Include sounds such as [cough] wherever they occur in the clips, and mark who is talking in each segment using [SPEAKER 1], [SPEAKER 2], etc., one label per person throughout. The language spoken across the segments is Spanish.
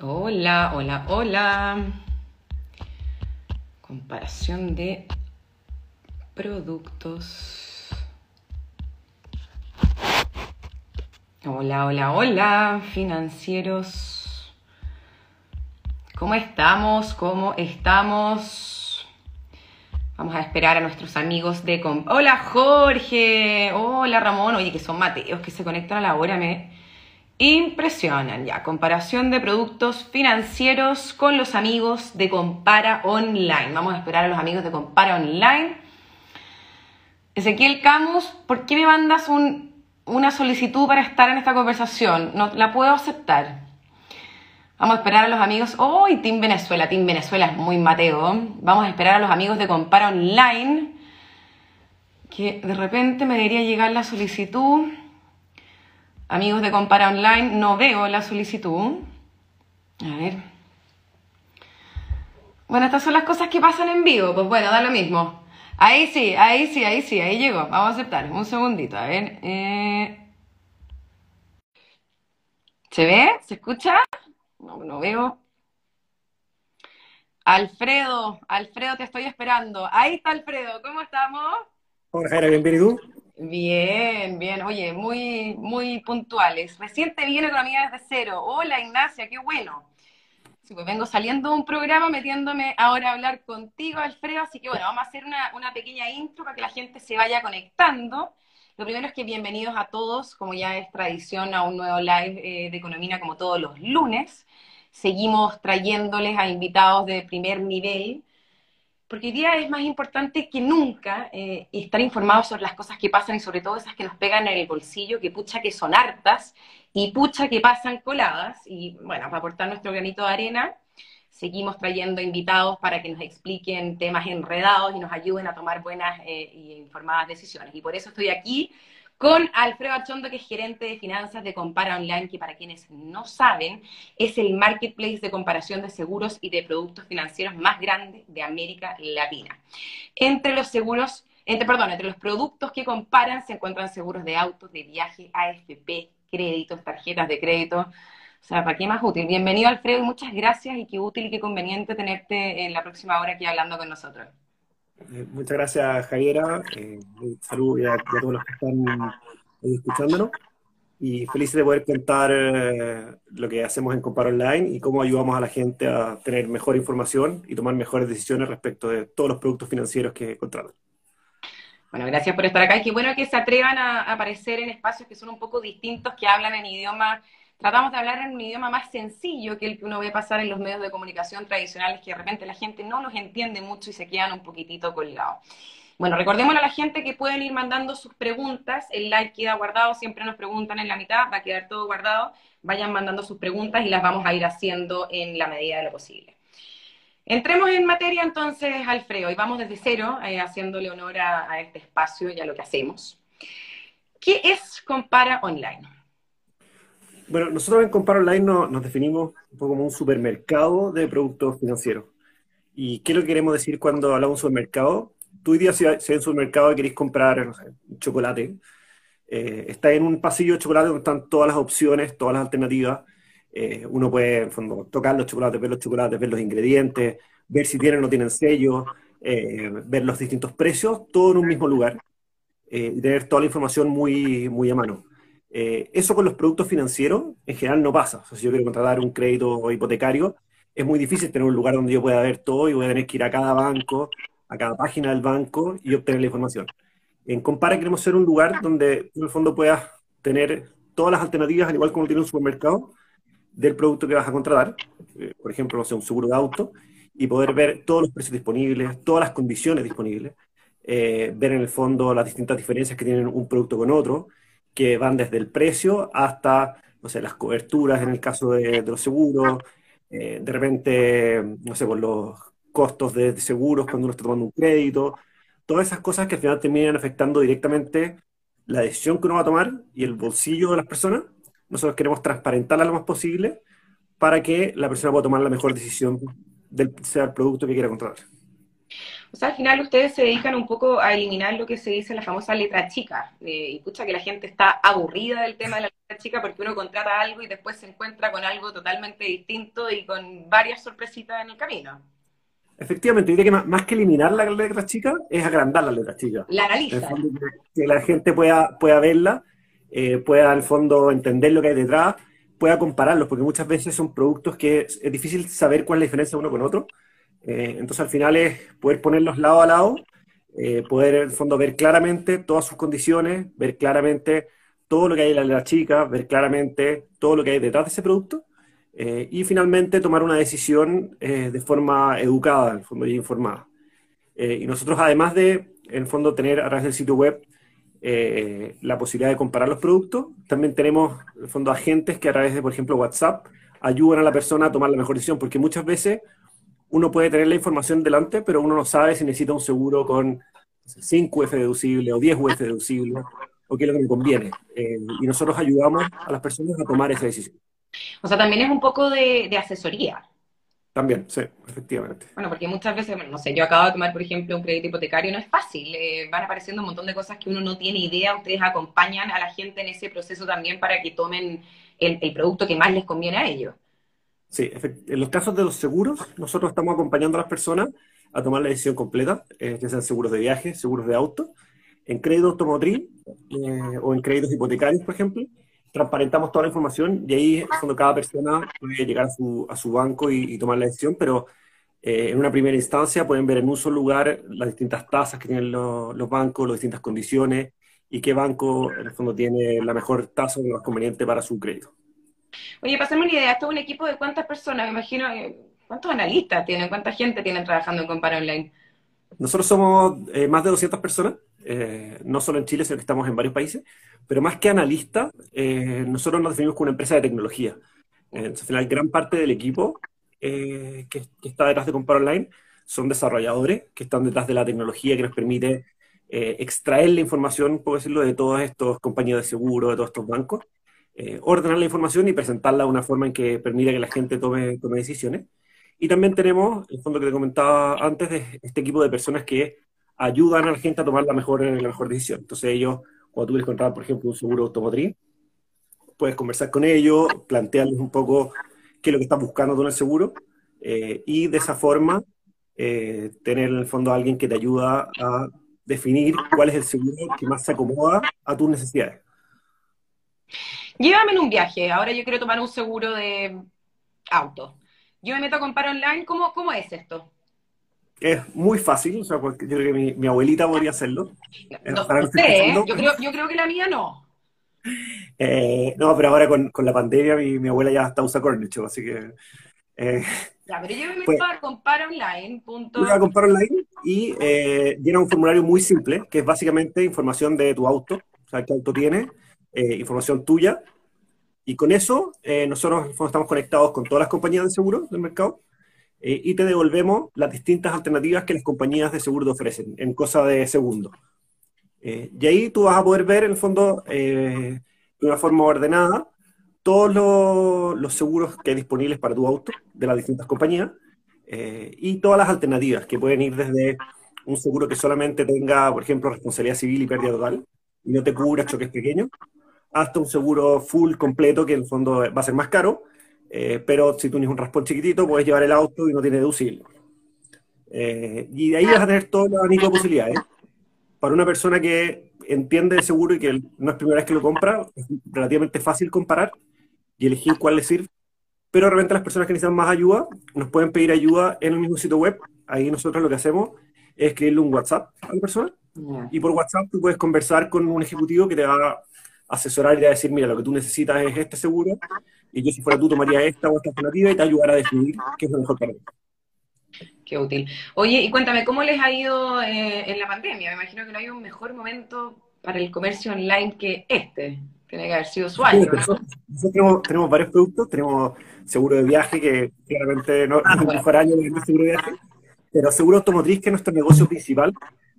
[SPEAKER 1] Hola, hola, hola. Comparación de productos. Hola, hola, hola, financieros. ¿Cómo estamos? ¿Cómo estamos? Vamos a esperar a nuestros amigos de... Hola Jorge, hola Ramón, oye que son Mateos que se conectan a la hora, me impresionan. Ya, comparación de productos financieros con los amigos de Compara Online. Vamos a esperar a los amigos de Compara Online. Ezequiel Camus, ¿por qué me mandas una solicitud para estar en esta conversación? No la puedo aceptar. Vamos a esperar a los amigos. ¡Oh! Team Venezuela! Team Venezuela es muy Mateo. Vamos a esperar a los amigos de Compara Online. Que de repente me debería llegar la solicitud. Amigos de Compara Online, no veo la solicitud. A ver. Bueno, estas son las cosas que pasan en vivo. Pues bueno, da lo mismo. Ahí sí, ahí sí, ahí sí, ahí llegó. Vamos a aceptar. Un segundito, a ver. Eh. ¿Se ve? ¿Se escucha? No, no veo. Alfredo, Alfredo, te estoy esperando. Ahí está Alfredo, ¿cómo estamos?
[SPEAKER 2] Hola, bienvenido.
[SPEAKER 1] Bien, bien. Oye, muy, muy puntuales. Reciente viene Economía desde cero. Hola, Ignacia, qué bueno. Sí, pues vengo saliendo de un programa, metiéndome ahora a hablar contigo, Alfredo. Así que bueno, vamos a hacer una, una pequeña intro para que la gente se vaya conectando. Lo primero es que bienvenidos a todos, como ya es tradición, a un nuevo live eh, de Economía como todos los lunes. Seguimos trayéndoles a invitados de primer nivel porque hoy día es más importante que nunca eh, estar informados sobre las cosas que pasan y sobre todo esas que nos pegan en el bolsillo, que pucha que son hartas y pucha que pasan coladas. Y bueno, para aportar nuestro granito de arena, seguimos trayendo invitados para que nos expliquen temas enredados y nos ayuden a tomar buenas e informadas decisiones. Y por eso estoy aquí con Alfredo Achondo, que es gerente de finanzas de Compara Online, que para quienes no saben, es el marketplace de comparación de seguros y de productos financieros más grande de América Latina. Entre los seguros, entre, perdón, entre los productos que comparan se encuentran seguros de autos, de viaje, AFP, créditos, tarjetas de crédito. O sea, ¿para qué más útil? Bienvenido, Alfredo, y muchas gracias y qué útil y qué conveniente tenerte en la próxima hora aquí hablando con nosotros.
[SPEAKER 2] Eh, muchas gracias, Javiera. Eh, saludos a, todos los que están escuchándonos. Y feliz de poder contar eh, lo que hacemos en Compar Online y cómo ayudamos a la gente a tener mejor información y tomar mejores decisiones respecto de todos los productos financieros que contratan.
[SPEAKER 1] Bueno, gracias por estar acá. Y qué bueno que se atrevan a aparecer en espacios que son un poco distintos, que hablan en idiomas tratamos de hablar en un idioma más sencillo que el que uno ve pasar en los medios de comunicación tradicionales, que de repente la gente no los entiende mucho y se quedan un poquitito colgados. Bueno, recordémosle a la gente que pueden ir mandando sus preguntas, el like queda guardado, siempre nos preguntan en la mitad, va a quedar todo guardado, vayan mandando sus preguntas y las vamos a ir haciendo en la medida de lo posible. Entremos en materia entonces, Alfredo, y vamos desde cero, eh, haciéndole honor a, a este espacio y a lo que hacemos. ¿Qué es Compara Online?
[SPEAKER 2] Bueno, nosotros en Compar Online nos definimos un poco como un supermercado de productos financieros. ¿Y qué es lo que queremos decir cuando hablamos de supermercado? Tú hoy día, si, en un supermercado queréis comprar no sé, chocolate, eh, está en un pasillo de chocolate donde están todas las opciones, todas las alternativas. Eh, uno puede, en fondo, tocar los chocolates, ver los chocolates, ver los ingredientes, ver si tienen o no tienen sello, eh, ver los distintos precios, todo en un mismo lugar y tener toda la información muy, muy a mano. Eh, eso con los productos financieros en general no pasa. O sea, si yo quiero contratar un crédito hipotecario, es muy difícil tener un lugar donde yo pueda ver todo y voy a tener que ir a cada banco, a cada página del banco y obtener la información. En Compara queremos ser un lugar donde en el fondo puedas tener todas las alternativas, al igual como tiene un supermercado, del producto que vas a contratar, eh, por ejemplo, un seguro de auto, y poder ver todos los precios disponibles, todas las condiciones disponibles, eh, ver en el fondo las distintas diferencias que tienen un producto con otro, que van desde el precio hasta, no sé, las coberturas en el caso de, los seguros, eh, de repente, no sé, por los costos de, seguros cuando uno está tomando un crédito, todas esas cosas que al final terminan afectando directamente la decisión que uno va a tomar y el bolsillo de las personas. Nosotros queremos transparentarla lo más posible para que la persona pueda tomar la mejor decisión del sea el producto que quiera contratar.
[SPEAKER 1] O sea, al final ustedes se dedican un poco a eliminar lo que se dice la famosa letra chica. Eh, y escucha que la gente está aburrida del tema de la letra chica porque uno contrata algo y después se encuentra con algo totalmente distinto y con varias sorpresitas en el camino.
[SPEAKER 2] Efectivamente, diría que más, que eliminar la letra chica es agrandar la letra chica.
[SPEAKER 1] La analiza.
[SPEAKER 2] Que, la gente pueda, pueda verla, eh, pueda al fondo entender lo que hay detrás, pueda compararlos, porque muchas veces son productos que es, difícil saber cuál es la diferencia uno con otro. Eh, entonces al final es poder ponerlos lado a lado, eh, poder en el fondo ver claramente todas sus condiciones, ver claramente todo lo que hay en la letra chica, ver claramente todo lo que hay detrás de ese producto eh, y finalmente tomar una decisión de forma educada, en el fondo, y informada. Y nosotros, además de, en el fondo, tener a través del sitio web la posibilidad de comparar los productos, también tenemos, en el fondo, agentes que a través de, por ejemplo, WhatsApp, ayudan a la persona a tomar la mejor decisión, porque muchas veces uno puede tener la información delante, pero uno no sabe si necesita un seguro con 5 UF deducible o 10 UF deducible, o qué es lo que le conviene. y nosotros ayudamos a las personas a tomar esa decisión.
[SPEAKER 1] O sea, también es un poco de, asesoría.
[SPEAKER 2] También, sí, efectivamente.
[SPEAKER 1] Bueno, porque muchas veces, no sé, yo acabo de tomar, por ejemplo, un crédito hipotecario, no es fácil, eh, van apareciendo un montón de cosas que uno no tiene idea, ustedes acompañan a la gente en ese proceso también para que tomen el, producto que más les conviene a ellos.
[SPEAKER 2] Sí, en los casos de los seguros, nosotros estamos acompañando a las personas a tomar la decisión completa, eh, que sean seguros de viaje, seguros de auto, en crédito automotriz eh, o en créditos hipotecarios, por ejemplo, transparentamos toda la información y ahí es cuando cada persona puede llegar a su, a su banco y, tomar la decisión, pero eh, en una primera instancia pueden ver en un solo lugar las distintas tasas que tienen los, los bancos, las distintas condiciones y qué banco en el fondo tiene la mejor tasa o más conveniente para su crédito.
[SPEAKER 1] Oye, para hacerme una idea, ¿esto es un equipo de cuántas personas? Me imagino, ¿cuántos analistas tienen? ¿Cuánta gente tienen trabajando en Compara Online?
[SPEAKER 2] Nosotros somos eh, más de 200 personas, eh, no solo en Chile, sino que estamos en varios países, pero más que analista, eh, nosotros nos definimos como una empresa de tecnología. Entonces, al final, gran parte del equipo que, está detrás de Compar Online son desarrolladores que están detrás de la tecnología que nos permite extraer la información, puedo decirlo, de todas estas compañías de seguro, de todos estos bancos, ordenar la información y presentarla de una forma en que permita que la gente tome, tome decisiones. Y también tenemos, el fondo que te comentaba antes, de este equipo de personas que ayudan a la gente a tomar la mejor, la mejor decisión. Entonces ellos, cuando tú quieres comprar, por ejemplo, un seguro automotriz, puedes conversar con ellos, plantearles un poco qué es lo que estás buscando con el seguro, eh, y de esa forma eh, tener en el fondo a alguien que te ayuda a definir cuál es el seguro que más se acomoda a tus necesidades.
[SPEAKER 1] Llévame en un viaje, ahora yo quiero tomar un seguro de auto yo me meto a comprar online, ¿cómo, cómo es esto?
[SPEAKER 2] Es muy fácil, o sea, yo creo que mi, abuelita podría hacerlo.
[SPEAKER 1] No, sé, ¿eh? yo, creo, yo creo que la mía no.
[SPEAKER 2] Eh, no, pero ahora con, con la pandemia mi, mi, abuela ya está usa Cornicho, así que...
[SPEAKER 1] Eh, ya, pero yo me meto pues, a comprar online. Punto.
[SPEAKER 2] A comprar online y eh, llena un formulario muy simple, que es básicamente información de tu auto, o sea, qué auto tiene, eh, información tuya, y con eso, eh, nosotros estamos conectados con todas las compañías de seguro del mercado eh, y te devolvemos las distintas alternativas que las compañías de seguro te ofrecen en cosa de segundos. Eh, y ahí tú vas a poder ver, en el fondo, de una forma ordenada, todos los, los, seguros que hay disponibles para tu auto de las distintas compañías y todas las alternativas que pueden ir desde un seguro que solamente tenga, por ejemplo, responsabilidad civil y pérdida total y no te cubra choques pequeños, hasta un seguro full completo que en el fondo va a ser más caro, eh, pero si tú tienes un raspón chiquitito puedes llevar el auto y no tiene deducible. Eh, y de ahí vas a tener todo el abanico de posibilidades. Para una persona que entiende el seguro y que no es primera vez que lo compra, es relativamente fácil comparar y elegir cuál le sirve. Pero de repente las personas que necesitan más ayuda nos pueden pedir ayuda en el mismo sitio web. Ahí nosotros lo que hacemos es escribirle un WhatsApp a la persona. Y por WhatsApp tú puedes conversar con un ejecutivo que te va asesorar y a decir, mira, lo que tú necesitas es este seguro, y yo si fuera tú tomaría esta o esta alternativa y te ayudará a definir qué es lo mejor para ti.
[SPEAKER 1] Qué útil. Oye, y cuéntame, ¿cómo les ha ido eh, en la pandemia? Me imagino que no hay un mejor momento para el comercio online que este. Tiene que haber sido usuario.
[SPEAKER 2] nosotros, tenemos, varios productos, tenemos seguro de viaje, que claramente no, ah, es mejor año de seguro de viaje, pero seguro automotriz, que es nuestro negocio principal,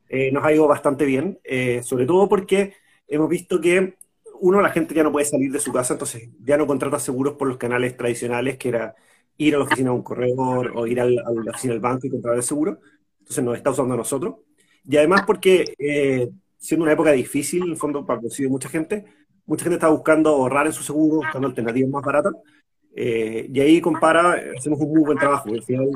[SPEAKER 2] eh, nos ha ido bastante bien, eh, sobre todo porque hemos visto que uno, la gente ya no puede salir de su casa, entonces ya no contrata seguros por los canales tradicionales, que era ir a la oficina de un corredor o ir a la oficina del banco y comprar el seguro. entonces nos está usando a nosotros. Y además porque, eh, siendo una época difícil, en el fondo, para conseguir mucha gente, mucha gente está buscando ahorrar en su seguro, buscando alternativas más baratas, eh, y ahí compara, hacemos un muy buen trabajo. Al final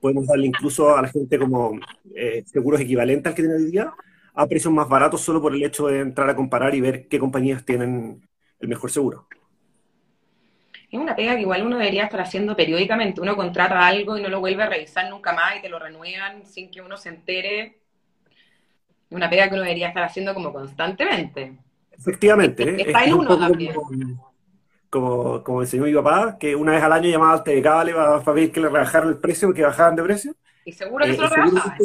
[SPEAKER 2] podemos darle incluso a la gente como eh, seguros equivalentes al que tiene hoy día, a precios más baratos solo por el hecho de entrar a comparar y ver qué compañías tienen el mejor seguro.
[SPEAKER 1] Es una pega que igual uno debería estar haciendo periódicamente. Uno contrata algo y no lo vuelve a revisar nunca más y te lo renuevan sin que uno se entere. Es una pega que uno debería estar haciendo como constantemente.
[SPEAKER 2] Efectivamente.
[SPEAKER 1] Está en uno también.
[SPEAKER 2] Como, como, enseñó mi papá, que una vez al año llamaba al TDK para, para ver que le rebajaran el precio porque bajaban de precio.
[SPEAKER 1] Y seguro que eh, se lo rebajaban.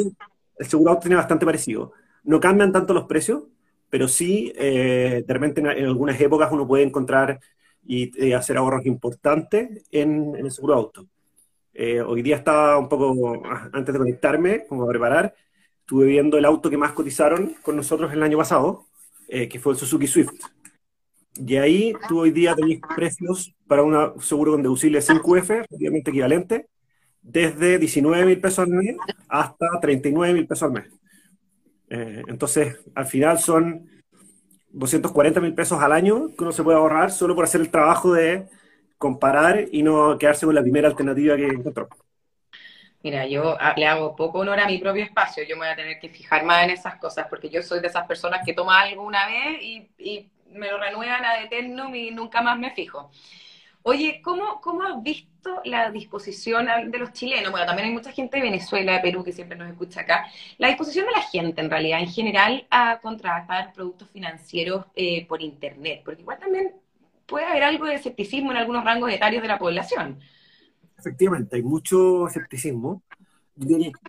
[SPEAKER 2] El seguro tiene bastante parecido. No cambian tanto los precios, pero sí, eh, de repente en, algunas épocas uno puede encontrar y eh, hacer ahorros importantes en, el seguro auto. Eh, hoy día estaba un poco, ah, antes de conectarme, como a preparar, estuve viendo el auto que más cotizaron con nosotros el año pasado, que fue el Suzuki Swift. Y ahí tú hoy día tenéis precios para un seguro con deducible 5F, obviamente equivalente, desde 19 mil pesos al mes hasta 39 mil pesos al mes. Eh, entonces, al final son 240 mil pesos al año que uno se puede ahorrar solo por hacer el trabajo de comparar y no quedarse con la primera alternativa que encontró.
[SPEAKER 1] Mira, yo ah, le hago poco honor a mi propio espacio, yo me voy a tener que fijar más en esas cosas, porque yo soy de esas personas que toma algo una vez y, me lo renuevan a eternum y nunca más me fijo. Oye, ¿cómo, ¿cómo has visto la disposición de los chilenos? Bueno, también hay mucha gente de Venezuela, de Perú, que siempre nos escucha acá. La disposición de la gente, en realidad, en general, a contratar productos financieros eh, por Internet, porque igual también puede haber algo de escepticismo en algunos rangos etarios de la población.
[SPEAKER 2] Efectivamente, hay mucho escepticismo.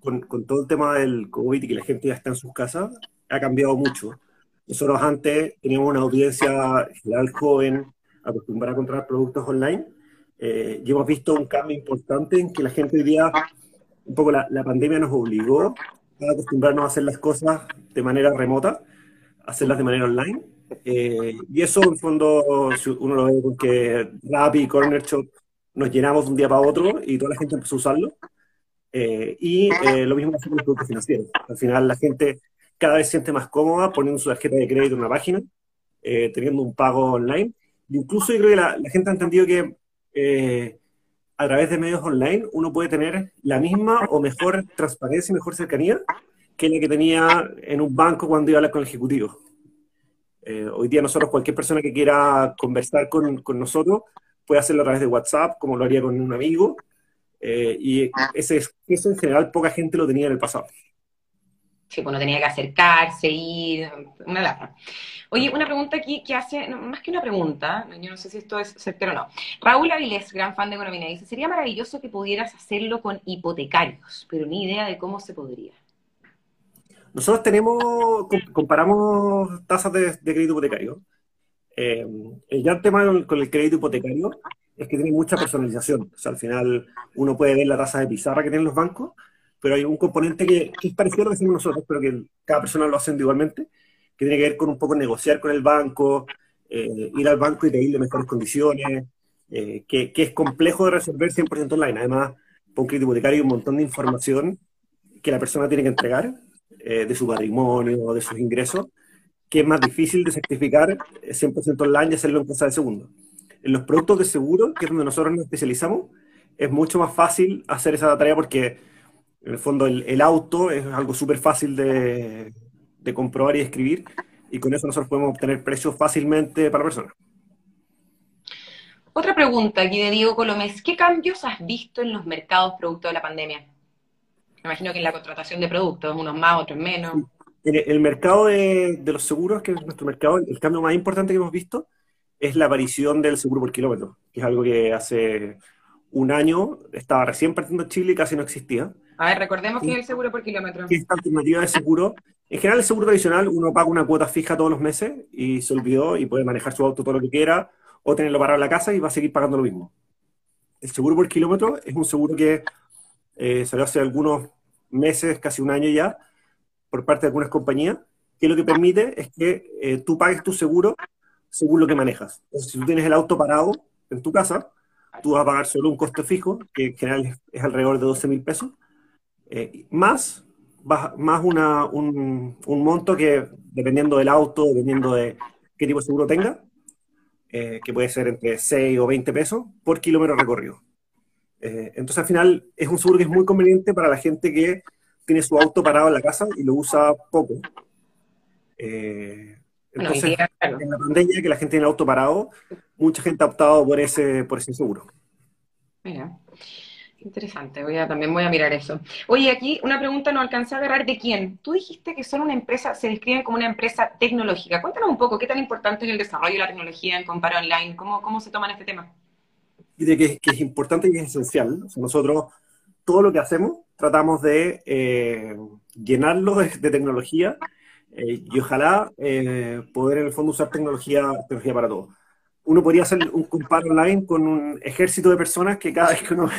[SPEAKER 2] Con, con todo el tema del COVID y que la gente ya está en sus casas, ha cambiado mucho. Nosotros antes teníamos una audiencia general joven, acostumbrada a comprar productos online. Eh, y hemos visto un cambio importante en que la gente hoy día, un poco la, la pandemia nos obligó a acostumbrarnos a hacer las cosas de manera remota, a hacerlas de manera online. Eh, y eso, en fondo, uno lo ve con que Rappi Corner Shop nos llenamos de un día para otro y toda la gente empezó a usarlo. Eh, y lo mismo con los productos financieros. Al final, la gente cada vez se siente más cómoda poniendo su tarjeta de crédito en una página, teniendo un pago online Incluso yo creo que la, gente ha entendido que eh, a través de medios online uno puede tener la misma o mejor transparencia y mejor cercanía que la que tenía en un banco cuando iba a hablar con el ejecutivo. Eh, hoy día nosotros, cualquier persona que quiera conversar con, con, nosotros, puede hacerlo a través de WhatsApp, como lo haría con un amigo, eh, y ese, eso en general poca gente lo tenía en el pasado.
[SPEAKER 1] Sí, pues no tenía que acercarse, ir, una lata. Oye, una pregunta aquí que hace, más que una pregunta, yo no sé si esto es certero o no. Raúl Avilés, gran fan de Economía, dice, sería maravilloso que pudieras hacerlo con hipotecarios, pero ni idea de cómo se podría.
[SPEAKER 2] Nosotros tenemos, comparamos tasas de, crédito hipotecario. Eh, el gran tema con, el crédito hipotecario es que tiene mucha personalización. O sea, al final uno puede ver la tasa de pizarra que tienen los bancos, pero hay un componente que, es parecido a lo que hacemos nosotros, pero que cada persona lo hace individualmente que tiene que ver con un poco negociar con el banco, eh, ir al banco y pedirle mejores condiciones, eh, que, que, es complejo de resolver 100% online. Además, por un crédito hipotecario hay un montón de información que la persona tiene que entregar eh, de su patrimonio, de sus ingresos, que es más difícil de certificar 100% online y hacerlo en cosa de segundo. En los productos de seguro, que es donde nosotros nos especializamos, es mucho más fácil hacer esa tarea porque en el fondo el, el auto es algo súper fácil de, de comprobar y escribir, y con eso nosotros podemos obtener precios fácilmente para la persona.
[SPEAKER 1] Otra pregunta aquí de Diego Colomés. ¿Qué cambios has visto en los mercados producto de la pandemia? Me imagino que en la contratación de productos, unos más, otros menos.
[SPEAKER 2] En el mercado de, los seguros, que es nuestro mercado, el cambio más importante que hemos visto es la aparición del seguro por kilómetro, que es algo que hace un año estaba recién partiendo en Chile y casi no existía.
[SPEAKER 1] A ver, recordemos que es el seguro por kilómetro.
[SPEAKER 2] Esta alternativa de seguro. En general, el seguro tradicional, uno paga una cuota fija todos los meses y se olvidó y puede manejar su auto todo lo que quiera o tenerlo parado en la casa y va a seguir pagando lo mismo. El seguro por kilómetro es un seguro que eh, salió hace algunos meses, casi un año ya, por parte de algunas compañías, que lo que permite es que eh, tú pagues tu seguro según lo que manejas. Entonces, si tú tienes el auto parado en tu casa, tú vas a pagar solo un costo fijo, que en general es alrededor de 12 mil pesos, eh, más más una, un, monto que, dependiendo del auto, dependiendo de qué tipo de seguro tenga, eh, que puede ser entre 6 o 20 pesos por kilómetro recorrido. Eh, entonces, al final, es un seguro que es muy conveniente para la gente que tiene su auto parado en la casa y lo usa poco. Entonces, en la pandemia, que la gente tiene el auto parado, mucha gente ha optado por ese, por ese seguro.
[SPEAKER 1] Mira, interesante. Voy a, también voy a mirar eso. Oye, aquí una pregunta no alcancé a agarrar de quién. Tú dijiste que son una empresa, se describen como una empresa tecnológica. Cuéntanos un poco, ¿qué tan importante es el desarrollo de la tecnología en Comparo Online? ¿Cómo, cómo se toman este tema?
[SPEAKER 2] Y que, es importante y es esencial. nosotros, todo lo que hacemos, tratamos de eh, llenarlo de tecnología eh, y ojalá eh, poder en el fondo usar tecnología, tecnología para todo. Uno podría hacer un comparo online con un ejército de personas que cada vez que uno,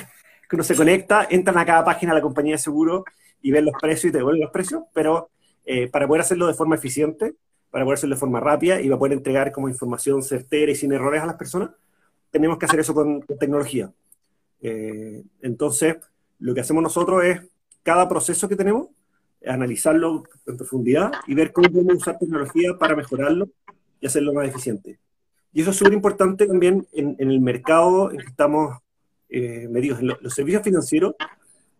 [SPEAKER 2] que uno se conecta, entran a cada página de la compañía de seguro y ven los precios y te devuelven los precios, pero eh, para poder hacerlo de forma eficiente, para poder hacerlo de forma rápida y para poder entregar como información certera y sin errores a las personas, tenemos que hacer eso con, con tecnología. entonces, lo que hacemos nosotros es, cada proceso que tenemos, analizarlo en profundidad y ver cómo podemos usar tecnología para mejorarlo y hacerlo más eficiente. Y eso es súper importante también en, el mercado en que estamos eh, medidos. En los servicios financieros,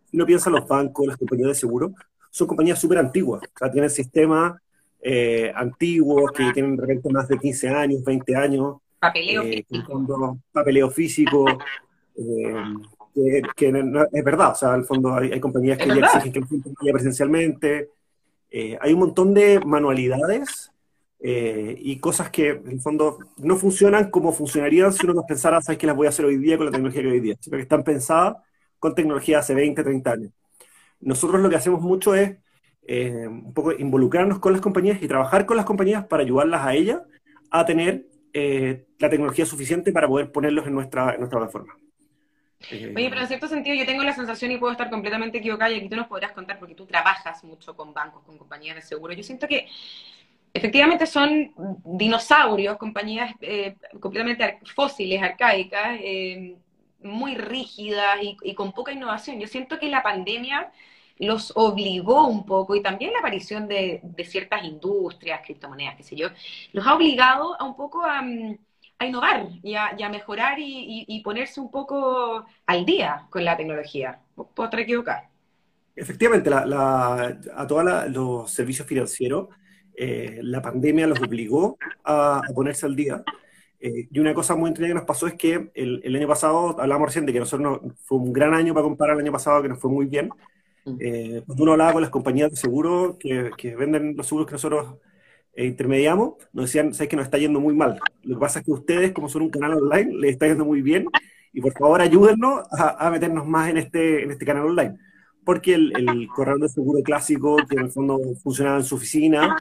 [SPEAKER 2] si uno piensa en los bancos, las compañías de seguro, son compañías súper antiguas. O sea, tienen sistemas eh, antiguos que tienen de repente más de 15 años, 20 años.
[SPEAKER 1] Papeleo eh, físico.
[SPEAKER 2] Papeleo físico. Eh, que, es verdad, o sea, al fondo hay, compañías que ya exigen que la presencialmente, eh, hay un montón de manualidades eh, y cosas que en el fondo no funcionan como funcionarían si uno nos pensara, sabes que las voy a hacer hoy día con la tecnología que hoy día, sino que están pensadas con tecnología hace 20, 30 años. Nosotros lo que hacemos mucho es eh, un poco involucrarnos con las compañías y trabajar con las compañías para ayudarlas a ellas a tener la tecnología suficiente para poder ponerlos en nuestra, en nuestra plataforma.
[SPEAKER 1] Oye, pero en cierto sentido yo tengo la sensación y puedo estar completamente equivocada y aquí tú nos podrás contar porque tú trabajas mucho con bancos, con compañías de seguro. Yo siento que efectivamente son dinosaurios, compañías eh, completamente fósiles, arcaicas, eh, muy rígidas y, con poca innovación. Yo siento que la pandemia los obligó un poco y también la aparición de, ciertas industrias, criptomonedas, qué sé yo, los ha obligado a un poco a... Mm, innovar y a, mejorar y, ponerse un poco al día con la tecnología. Puedo estar equivocado.
[SPEAKER 2] Efectivamente, a todos los servicios financieros, eh, la pandemia los obligó a, ponerse al día. Eh, y una cosa muy entretenida que nos pasó es que el, año pasado, hablamos recién de que nosotros fue un gran año para comparar el año pasado, que nos fue muy bien. Mm. Eh, cuando uno hablaba con las compañías de seguro que, que venden los seguros que nosotros e intermediamos, nos decían, sabes que nos está yendo muy mal. Lo que pasa es que ustedes, como son un canal online, les está yendo muy bien y por favor ayúdennos a, meternos más en este, en este canal online. Porque el, el, corredor de seguro clásico, que en el fondo funcionaba en su oficina,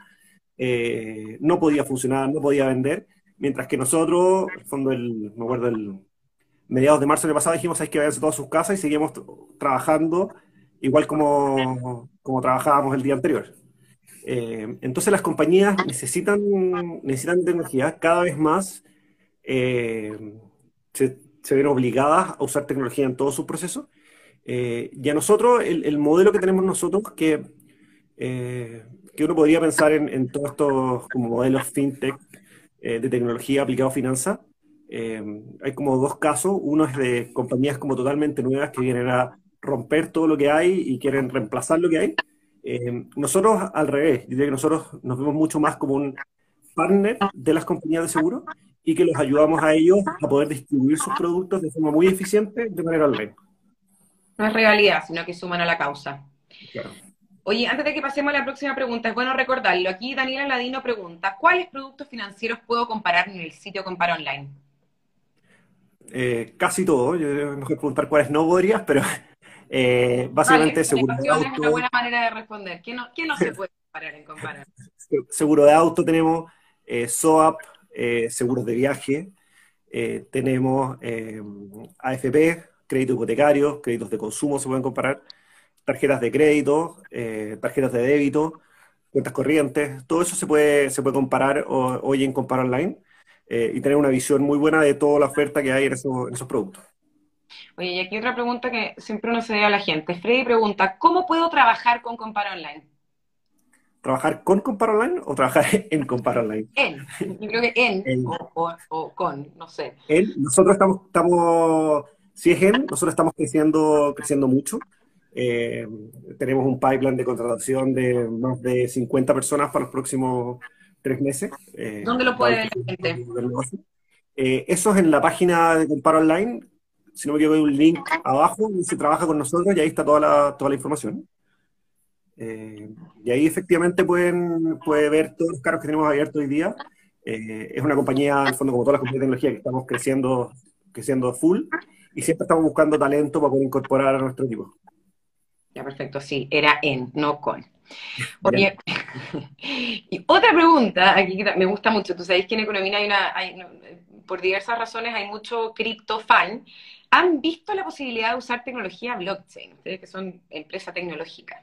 [SPEAKER 2] eh, no podía funcionar, no podía vender, mientras que nosotros, en el fondo, el, me acuerdo, el mediados de marzo del pasado dijimos, hay que váyanse todas sus casas y seguimos trabajando igual como, como trabajábamos el día anterior. Eh, entonces las compañías necesitan, necesitan tecnología cada vez más, eh, se, ven obligadas a usar tecnología en todos sus procesos. Y a nosotros, el, modelo que tenemos nosotros, que, que uno podría pensar en, todos estos como modelos fintech de tecnología aplicado a finanzas, hay como dos casos. Uno es de compañías como totalmente nuevas que vienen a romper todo lo que hay y quieren reemplazar lo que hay. Eh, nosotros, al revés, yo diría que nosotros nos vemos mucho más como un partner de las compañías de seguro y que los ayudamos a ellos a poder distribuir sus productos de forma muy eficiente de manera online.
[SPEAKER 1] No es realidad, sino que suman a la causa. Oye, antes de que pasemos a la próxima pregunta, es bueno recordarlo. Aquí Daniela Ladino pregunta, ¿cuáles productos financieros puedo comparar en el sitio Compara Online?
[SPEAKER 2] Eh, casi todo. Yo mejor preguntar cuáles no podrías, pero [laughs] eh, básicamente, seguro de auto.
[SPEAKER 1] Es una buena manera de responder. ¿Qué no, no se [laughs] puede comparar en comparar?
[SPEAKER 2] Seguro de auto tenemos eh, SOAP, seguros de viaje, tenemos AFP, crédito hipotecario, créditos de consumo se pueden comparar, tarjetas de crédito, tarjetas de débito, cuentas corrientes, todo eso se puede, se puede comparar hoy en Compara Online y tener una visión muy buena de toda la oferta que hay en esos productos.
[SPEAKER 1] Oye, y aquí otra pregunta que siempre uno se ve a la gente. Freddy pregunta, ¿cómo puedo trabajar con Compara Online?
[SPEAKER 2] ¿Trabajar con Compara Online o trabajar [laughs] en Compara Online?
[SPEAKER 1] En, yo creo que en, O, con, no sé.
[SPEAKER 2] En, nosotros estamos, estamos, si es en, nosotros estamos creciendo, creciendo mucho. Eh, tenemos un pipeline de contratación de más de 50 personas para los próximos tres meses.
[SPEAKER 1] Eh, ¿Dónde lo puede ver la gente?
[SPEAKER 2] Eh, eso es en la página de Compara Online, si no me equivoco, hay un link abajo y se trabaja con nosotros y ahí está toda la, toda la información. Eh, y ahí efectivamente pueden puede ver todos los cargos que tenemos abiertos hoy día. Eh, es una compañía, en el fondo, como todas las compañías de tecnología, que estamos creciendo, creciendo full y siempre estamos buscando talento para poder incorporar a nuestro equipo.
[SPEAKER 1] Ya, perfecto, sí, era en, no con. Oye, [laughs] y otra pregunta, aquí que me gusta mucho, tú sabes que en economía hay una, hay, por diversas razones hay mucho cripto fan, ¿Han visto la posibilidad de usar tecnología blockchain? Ustedes que son empresa tecnológica.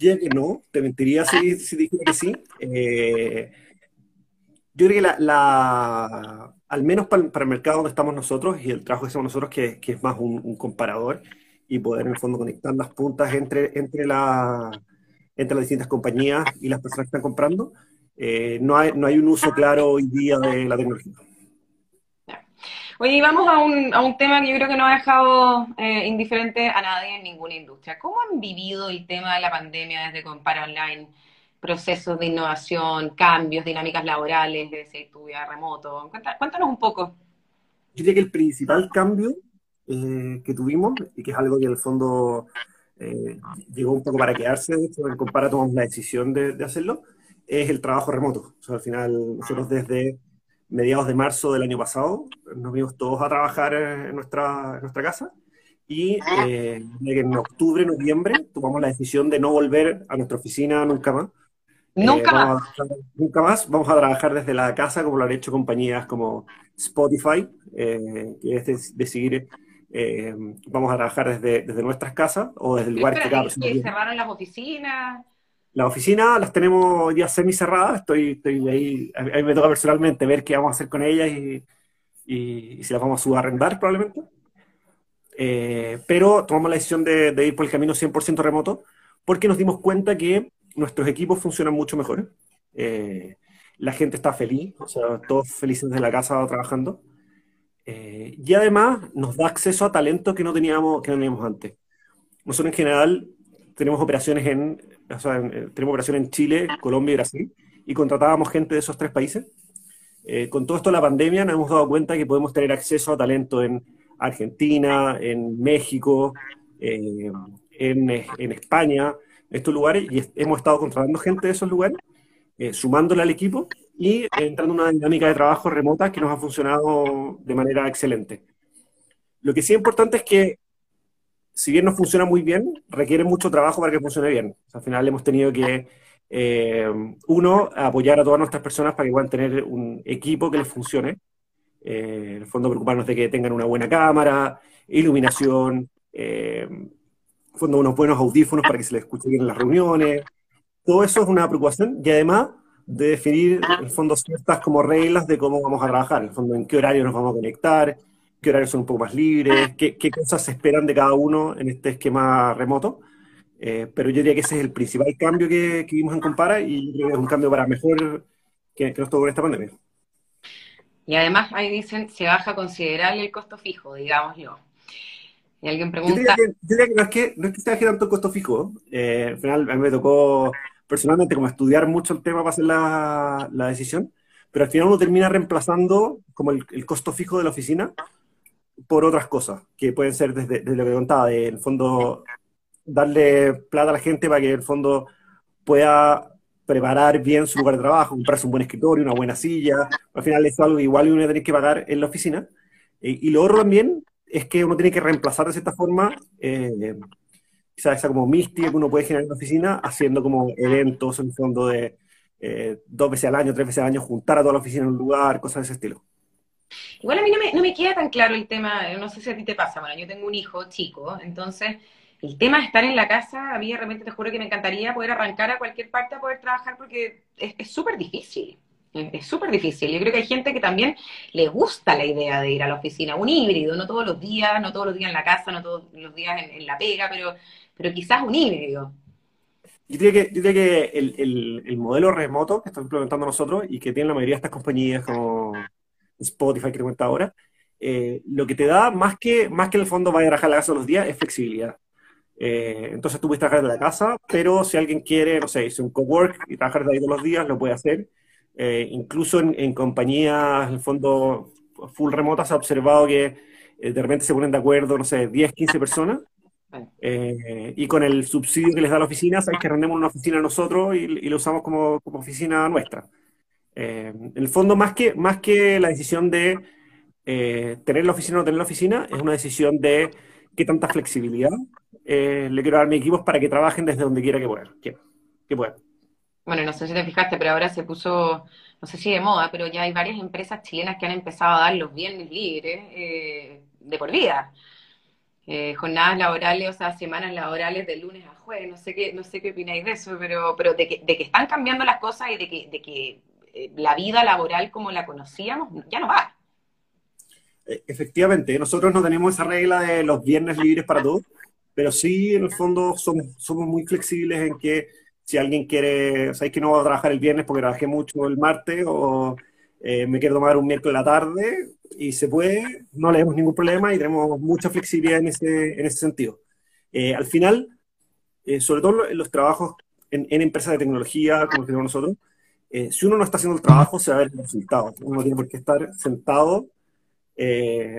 [SPEAKER 2] Yo que no, te mentiría si, si dijera que sí. Eh, yo creo que la, al menos para, el mercado donde estamos nosotros y el trabajo que hacemos nosotros, que, es más un, comparador y poder en el fondo conectar las puntas entre, entre, la, entre las distintas compañías y las personas que están comprando, eh, no, hay, no hay un uso claro hoy día de la tecnología.
[SPEAKER 1] Oye, y vamos a un, a un tema que yo creo que no ha dejado eh, indiferente a nadie en ninguna industria. ¿Cómo han vivido el tema de la pandemia desde Compara Online? Procesos de innovación, cambios, dinámicas laborales, de estudiar remoto. Cuéntanos un poco.
[SPEAKER 2] Yo diría que el principal cambio eh, que tuvimos, y que es algo que en el fondo eh, llegó un poco para quedarse, de hecho, en Compara tomamos la decisión de, de hacerlo, es el trabajo remoto. O sea, al final, nosotros desde mediados de marzo del año pasado, nos vimos todos a trabajar en nuestra, nuestra casa y eh, en octubre, noviembre tomamos la decisión de no volver a nuestra oficina nunca más.
[SPEAKER 1] Nunca eh, más.
[SPEAKER 2] nunca más. Vamos a trabajar desde la casa, como lo han hecho compañías como Spotify, eh, que es decidir, vamos a trabajar desde, desde nuestras casas o desde el lugar que
[SPEAKER 1] cada persona. cerraron las oficinas.
[SPEAKER 2] Las oficinas las tenemos ya semi cerradas, estoy, estoy ahí, a mí me toca personalmente ver qué vamos a hacer con ellas y, y, si las vamos a subarrendar probablemente. Eh, pero tomamos la decisión de, ir por el camino 100% remoto porque nos dimos cuenta que nuestros equipos funcionan mucho mejor. Eh, la gente está feliz, o sea, todos felices de la casa trabajando. Eh, y además nos da acceso a talento que no teníamos, que no teníamos antes. Nosotros en general tenemos operaciones en, o sea, eh, tenemos operaciones en Chile, Colombia y Brasil, y contratábamos gente de esos tres países. Eh, con todo esto de la pandemia nos hemos dado cuenta que podemos tener acceso a talento en Argentina, en México, eh, en, en, España, estos lugares, y hemos estado contratando gente de esos lugares, sumándole al equipo y entrando en una dinámica de trabajo remota que nos ha funcionado de manera excelente. Lo que sí es importante es que si bien no funciona muy bien, requiere mucho trabajo para que funcione bien. al final hemos tenido que, eh, uno, apoyar a todas nuestras personas para que puedan tener un equipo que les funcione. Eh, en el fondo, preocuparnos de que tengan una buena cámara, iluminación, eh, en fondo, unos buenos audífonos para que se les escuche bien en las reuniones. Todo eso es una preocupación y además de definir, en el fondo, ciertas como reglas de cómo vamos a trabajar, en el fondo, en qué horario nos vamos a conectar, qué horarios son un poco más libres, qué, cosas se esperan de cada uno en este esquema remoto. Eh, pero yo diría que ese es el principal cambio que, vimos en Compara y creo que es un cambio para mejor que, que nos tocó en esta pandemia.
[SPEAKER 1] Y además ahí dicen, se baja considerable el costo fijo, digámoslo. Y alguien pregunta...
[SPEAKER 2] Yo diría que, no, es que no es que se baje tanto el costo fijo. Eh, al final a mí me tocó personalmente como estudiar mucho el tema para hacer la, la decisión, pero al final uno termina reemplazando como el, costo fijo de la oficina por otras cosas, que pueden ser desde, lo que contaba, de, en el fondo darle plata a la gente para que en el fondo pueda preparar bien su lugar de trabajo, comprarse un buen escritorio, una buena silla, al final es algo que igual uno tiene que pagar en la oficina. y lo otro también es que uno tiene que reemplazar de cierta forma eh, esa, esa, como mística que uno puede generar en la oficina, haciendo como eventos en el fondo de eh, dos veces al año, tres veces al año, juntar a toda la oficina en un lugar, cosas de ese estilo.
[SPEAKER 1] Igual a mí no me, queda tan claro el tema, no sé si a ti te pasa, bueno, yo tengo un hijo chico, entonces el tema de estar en la casa, a mí de te juro que me encantaría poder arrancar a cualquier parte a poder trabajar porque es súper difícil. Es súper difícil. Yo creo que hay gente que también le gusta la idea de ir a la oficina, un híbrido, no todos los días, no todos los días en la casa, no todos los días en, la pega, pero, pero quizás un híbrido.
[SPEAKER 2] Yo diría que, yo diría que el, el, modelo remoto que estamos implementando nosotros y que tienen la mayoría de estas compañías como Spotify que te cuenta ahora, eh, lo que te da más que, más que en el fondo vaya a trabajar la casa los días es flexibilidad. Eh, entonces tú puedes trabajar de la casa, pero si alguien quiere, no sé, hice un cowork y trabajar de ahí todos los días, lo puede hacer. Eh, incluso en, compañías, en el fondo, full remotas, se ha observado que eh, de repente se ponen de acuerdo, no sé, 10, 15 personas, y con el subsidio que les da la oficina, sabes que rendemos una oficina nosotros y, y lo usamos como, como oficina nuestra. en el fondo, más que, más que la decisión de tener la oficina o no tener la oficina, es una decisión de qué tanta flexibilidad eh, le quiero dar a mis equipos para que trabajen desde donde quiera que puedan. Que, puedan.
[SPEAKER 1] Bueno, no sé si te fijaste, pero ahora se puso, no sé si de moda, pero ya hay varias empresas chilenas que han empezado a dar los viernes libres eh, de por vida. Eh, jornadas laborales, o sea, semanas laborales de lunes a jueves, no sé qué, no sé qué opináis de eso, pero, pero de, que, de que están cambiando las cosas y de que, de que la vida laboral como la conocíamos ya no va.
[SPEAKER 2] Efectivamente, nosotros no tenemos esa regla de los viernes libres para todos pero sí, en el fondo, somos, somos muy flexibles en que si alguien quiere, o sea, que no voy a trabajar el viernes porque trabajé mucho el martes o eh, me quiero tomar un miércoles en la tarde y se puede, no le damos ningún problema y tenemos mucha flexibilidad en ese, en ese sentido. Eh, al final, eh, sobre todo en los trabajos en, empresas de tecnología, como tenemos nosotros, si uno no está haciendo el trabajo, se va a ver el resultado. Uno tiene por qué estar sentado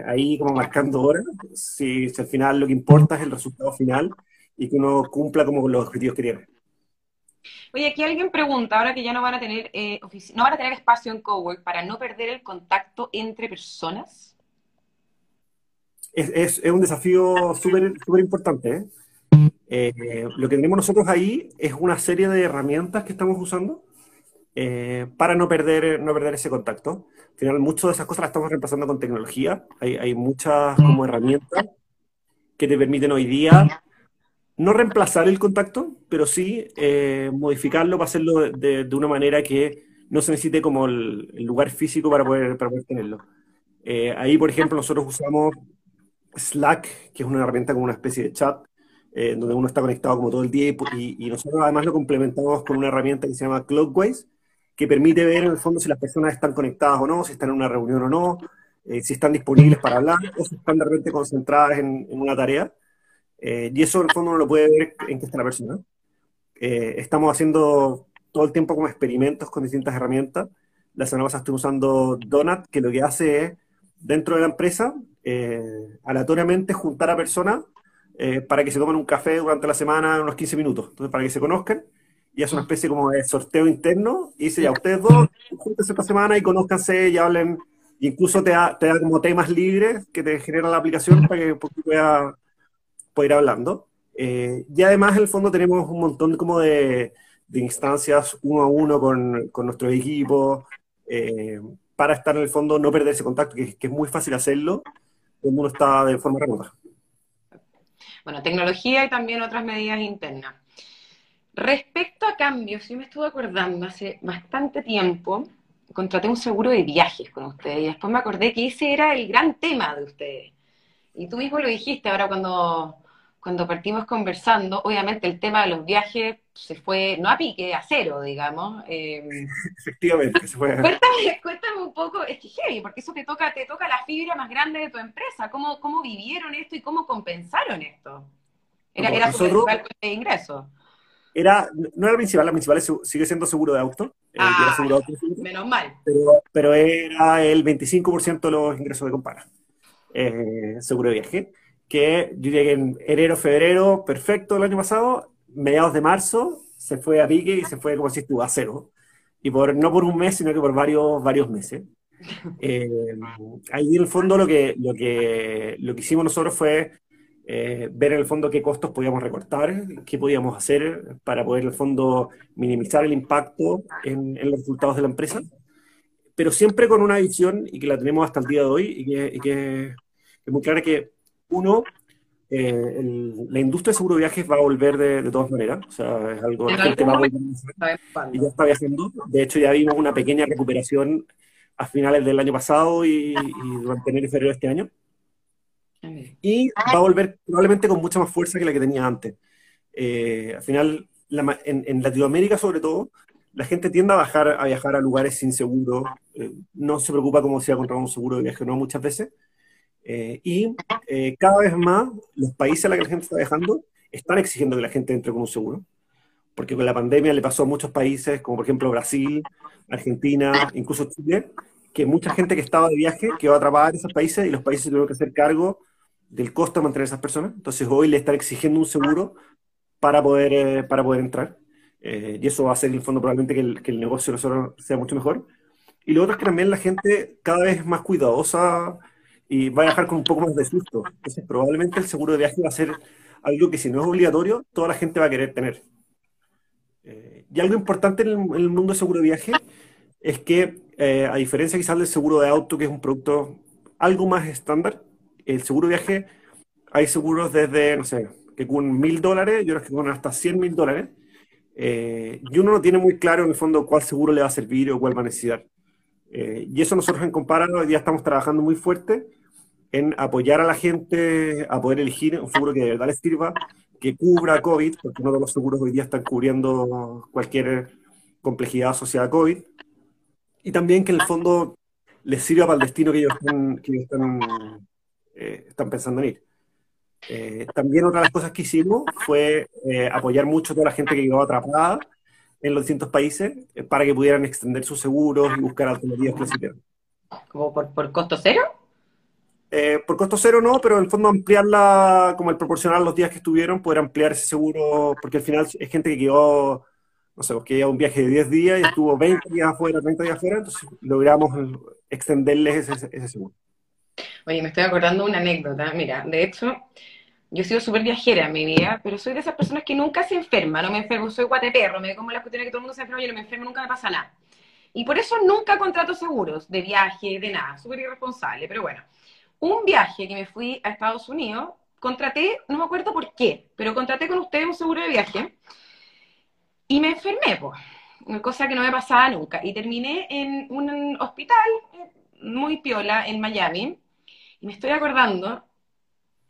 [SPEAKER 2] ahí como marcando horas, si, al final lo que importa es el resultado final y que uno cumpla como con los objetivos que tiene.
[SPEAKER 1] Oye, aquí alguien pregunta, ahora que ya no van a tener eh, no van a tener espacio en Cowork para no perder el contacto entre personas.
[SPEAKER 2] Es, un desafío súper importante. ¿eh? lo que tenemos nosotros ahí es una serie de herramientas que estamos usando eh, para no perder, no perder ese contacto. Al final, muchas de esas cosas las estamos reemplazando con tecnología. Hay, hay muchas como herramientas que te permiten hoy día no reemplazar el contacto, pero sí eh, modificarlo para hacerlo de, una manera que no se necesite como el, lugar físico para poder, para poder tenerlo. Eh, ahí, por ejemplo, nosotros usamos Slack, que es una herramienta como una especie de chat, donde uno está conectado como todo el día y, nosotros además lo complementamos con una herramienta que se llama Clockwise, que permite ver en el fondo si las personas están conectadas o no, si están en una reunión o no, eh, si están disponibles para hablar o si están de repente concentradas en, una tarea. Eh, y eso en el fondo uno lo puede ver en qué está la persona. Eh, estamos haciendo todo el tiempo como experimentos con distintas herramientas. La semana pasada estoy usando Donut, que lo que hace es, dentro de la empresa, aleatoriamente juntar a personas para que se tomen un café durante la semana unos 15 minutos. Entonces, para que se conozcan y es una especie como de sorteo interno, y dice, ya, ustedes dos, júntense esta semana y conózcanse y hablen, incluso te da, te da como temas libres que te genera la aplicación para que puedas ir hablando. Eh, y además, en el fondo, tenemos un montón como de, de instancias uno a uno con, con nuestros equipos, eh, para estar en el fondo, no perder ese contacto, que, que es muy fácil hacerlo cuando uno está de forma remota.
[SPEAKER 1] Bueno, tecnología y también otras medidas internas. Respecto a cambios, yo me estuve acordando hace bastante tiempo, contraté un seguro de viajes con ustedes y después me acordé que ese era el gran tema de ustedes. Y tú mismo lo dijiste ahora cuando, cuando partimos conversando, obviamente el tema de los viajes se fue, no a pique, a cero, digamos.
[SPEAKER 2] Em, [laughs] Efectivamente, se fue.
[SPEAKER 1] Cuéntame, cuéntame, un poco, es que heavy, porque eso te toca, te toca la fibra más grande de tu empresa. ¿Cómo, cómo vivieron esto y cómo compensaron esto? Era, era su principal de ingreso.
[SPEAKER 2] Era, no era la principal, la principal sigue siendo seguro de auto.
[SPEAKER 1] Eh, ah, seguro de auto menos mal.
[SPEAKER 2] Pero, era el 25% de los ingresos de compara. Eh, seguro de viaje. Que yo que en enero, febrero, perfecto el año pasado, mediados de marzo, se fue a pique y se fue, como si estuvo, a cero. Y por, no por un mes, sino que por varios, varios meses. [laughs] Eh, ahí en el fondo lo que, lo, que, lo que hicimos nosotros fue eh, ver en el fondo qué costos podíamos recortar, qué podíamos hacer para poder en el fondo minimizar el impacto en, los resultados de la empresa, pero siempre con una visión y que la tenemos hasta el día de hoy y que, es muy clara que uno, eh, la industria de seguro de viajes va a volver de, todas maneras. O sea, es algo que la gente va a volver y ya está viajando. De hecho, ya vimos una pequeña recuperación a finales del año pasado y, durante enero y febrero de este año. Y va a volver probablemente con mucha más fuerza que la que tenía antes. Eh, al final, en, Latinoamérica sobre todo, la gente tiende a, bajar, a viajar a lugares sin seguro. Eh, no se preocupa como si ha comprado un seguro de viaje no muchas veces. Eh, y eh, cada vez más los países a los que la gente está viajando están exigiendo que la gente entre con un seguro. Porque con la pandemia le pasó a muchos países, como por ejemplo Brasil, Argentina, incluso Chile, que mucha gente que estaba de viaje quedó atrapada en esos países y los países tuvieron que hacer cargo del costo de mantener a esas personas. Entonces hoy le están exigiendo un seguro para poder, eh, para poder entrar. y eso va a hacer, en el fondo, probablemente que el, que el negocio sea mucho mejor. Y lo otro es que también la gente cada vez es más cuidadosa y va a viajar con un poco más de susto. Entonces, probablemente el seguro de viaje va a ser algo que si no es obligatorio, toda la gente va a querer tener. Eh, y algo importante en el, mundo del seguro de viaje es que, eh, a diferencia quizás del seguro de auto, que es un producto algo más estándar, el seguro de viaje, hay seguros desde, no sé, que con mil dólares y otros que con hasta 100 mil dólares. Eh, y uno no tiene muy claro en el fondo cuál seguro le va a servir o cuál va a necesitar. y eso nosotros en Comparado hoy día estamos trabajando muy fuerte en apoyar a la gente a poder elegir un seguro que de verdad les sirva, que cubra COVID, porque no todos los seguros hoy día están cubriendo cualquier complejidad asociada a COVID, y también que en el fondo les sirva para el destino que ellos están, que están, eh, están pensando en ir. Eh, también otra de las cosas que hicimos fue eh, apoyar mucho a toda la gente que quedó atrapada en los distintos países para que pudieran extender sus seguros y buscar alternativas que
[SPEAKER 1] ¿Como por, por costo cero?
[SPEAKER 2] Eh, por costo cero no, pero en el fondo ampliarla, como el proporcional los días que estuvieron, poder ampliar ese seguro, porque al final es gente que quedó, no sé, que lleva un viaje de 10 días y estuvo 20 días afuera, 30 días afuera, entonces logramos extenderles ese, seguro.
[SPEAKER 1] Oye, me estoy acordando una anécdota, mira, de hecho, yo he sido súper viajera en mi vida, pero soy de esas personas que nunca se enferma, no me enfermo, soy guateperro, me como las cuestiones que todo el mundo se enferma, yo no me enfermo, nunca me pasa nada. Y por eso nunca contrato seguros de viaje, de nada, súper irresponsable, pero bueno un viaje que me fui a Estados Unidos, contraté, no me acuerdo por qué, pero contraté con ustedes un seguro de viaje y me enfermé, pues, una cosa que no me pasaba nunca. Y terminé en un hospital muy piola en Miami y me estoy acordando,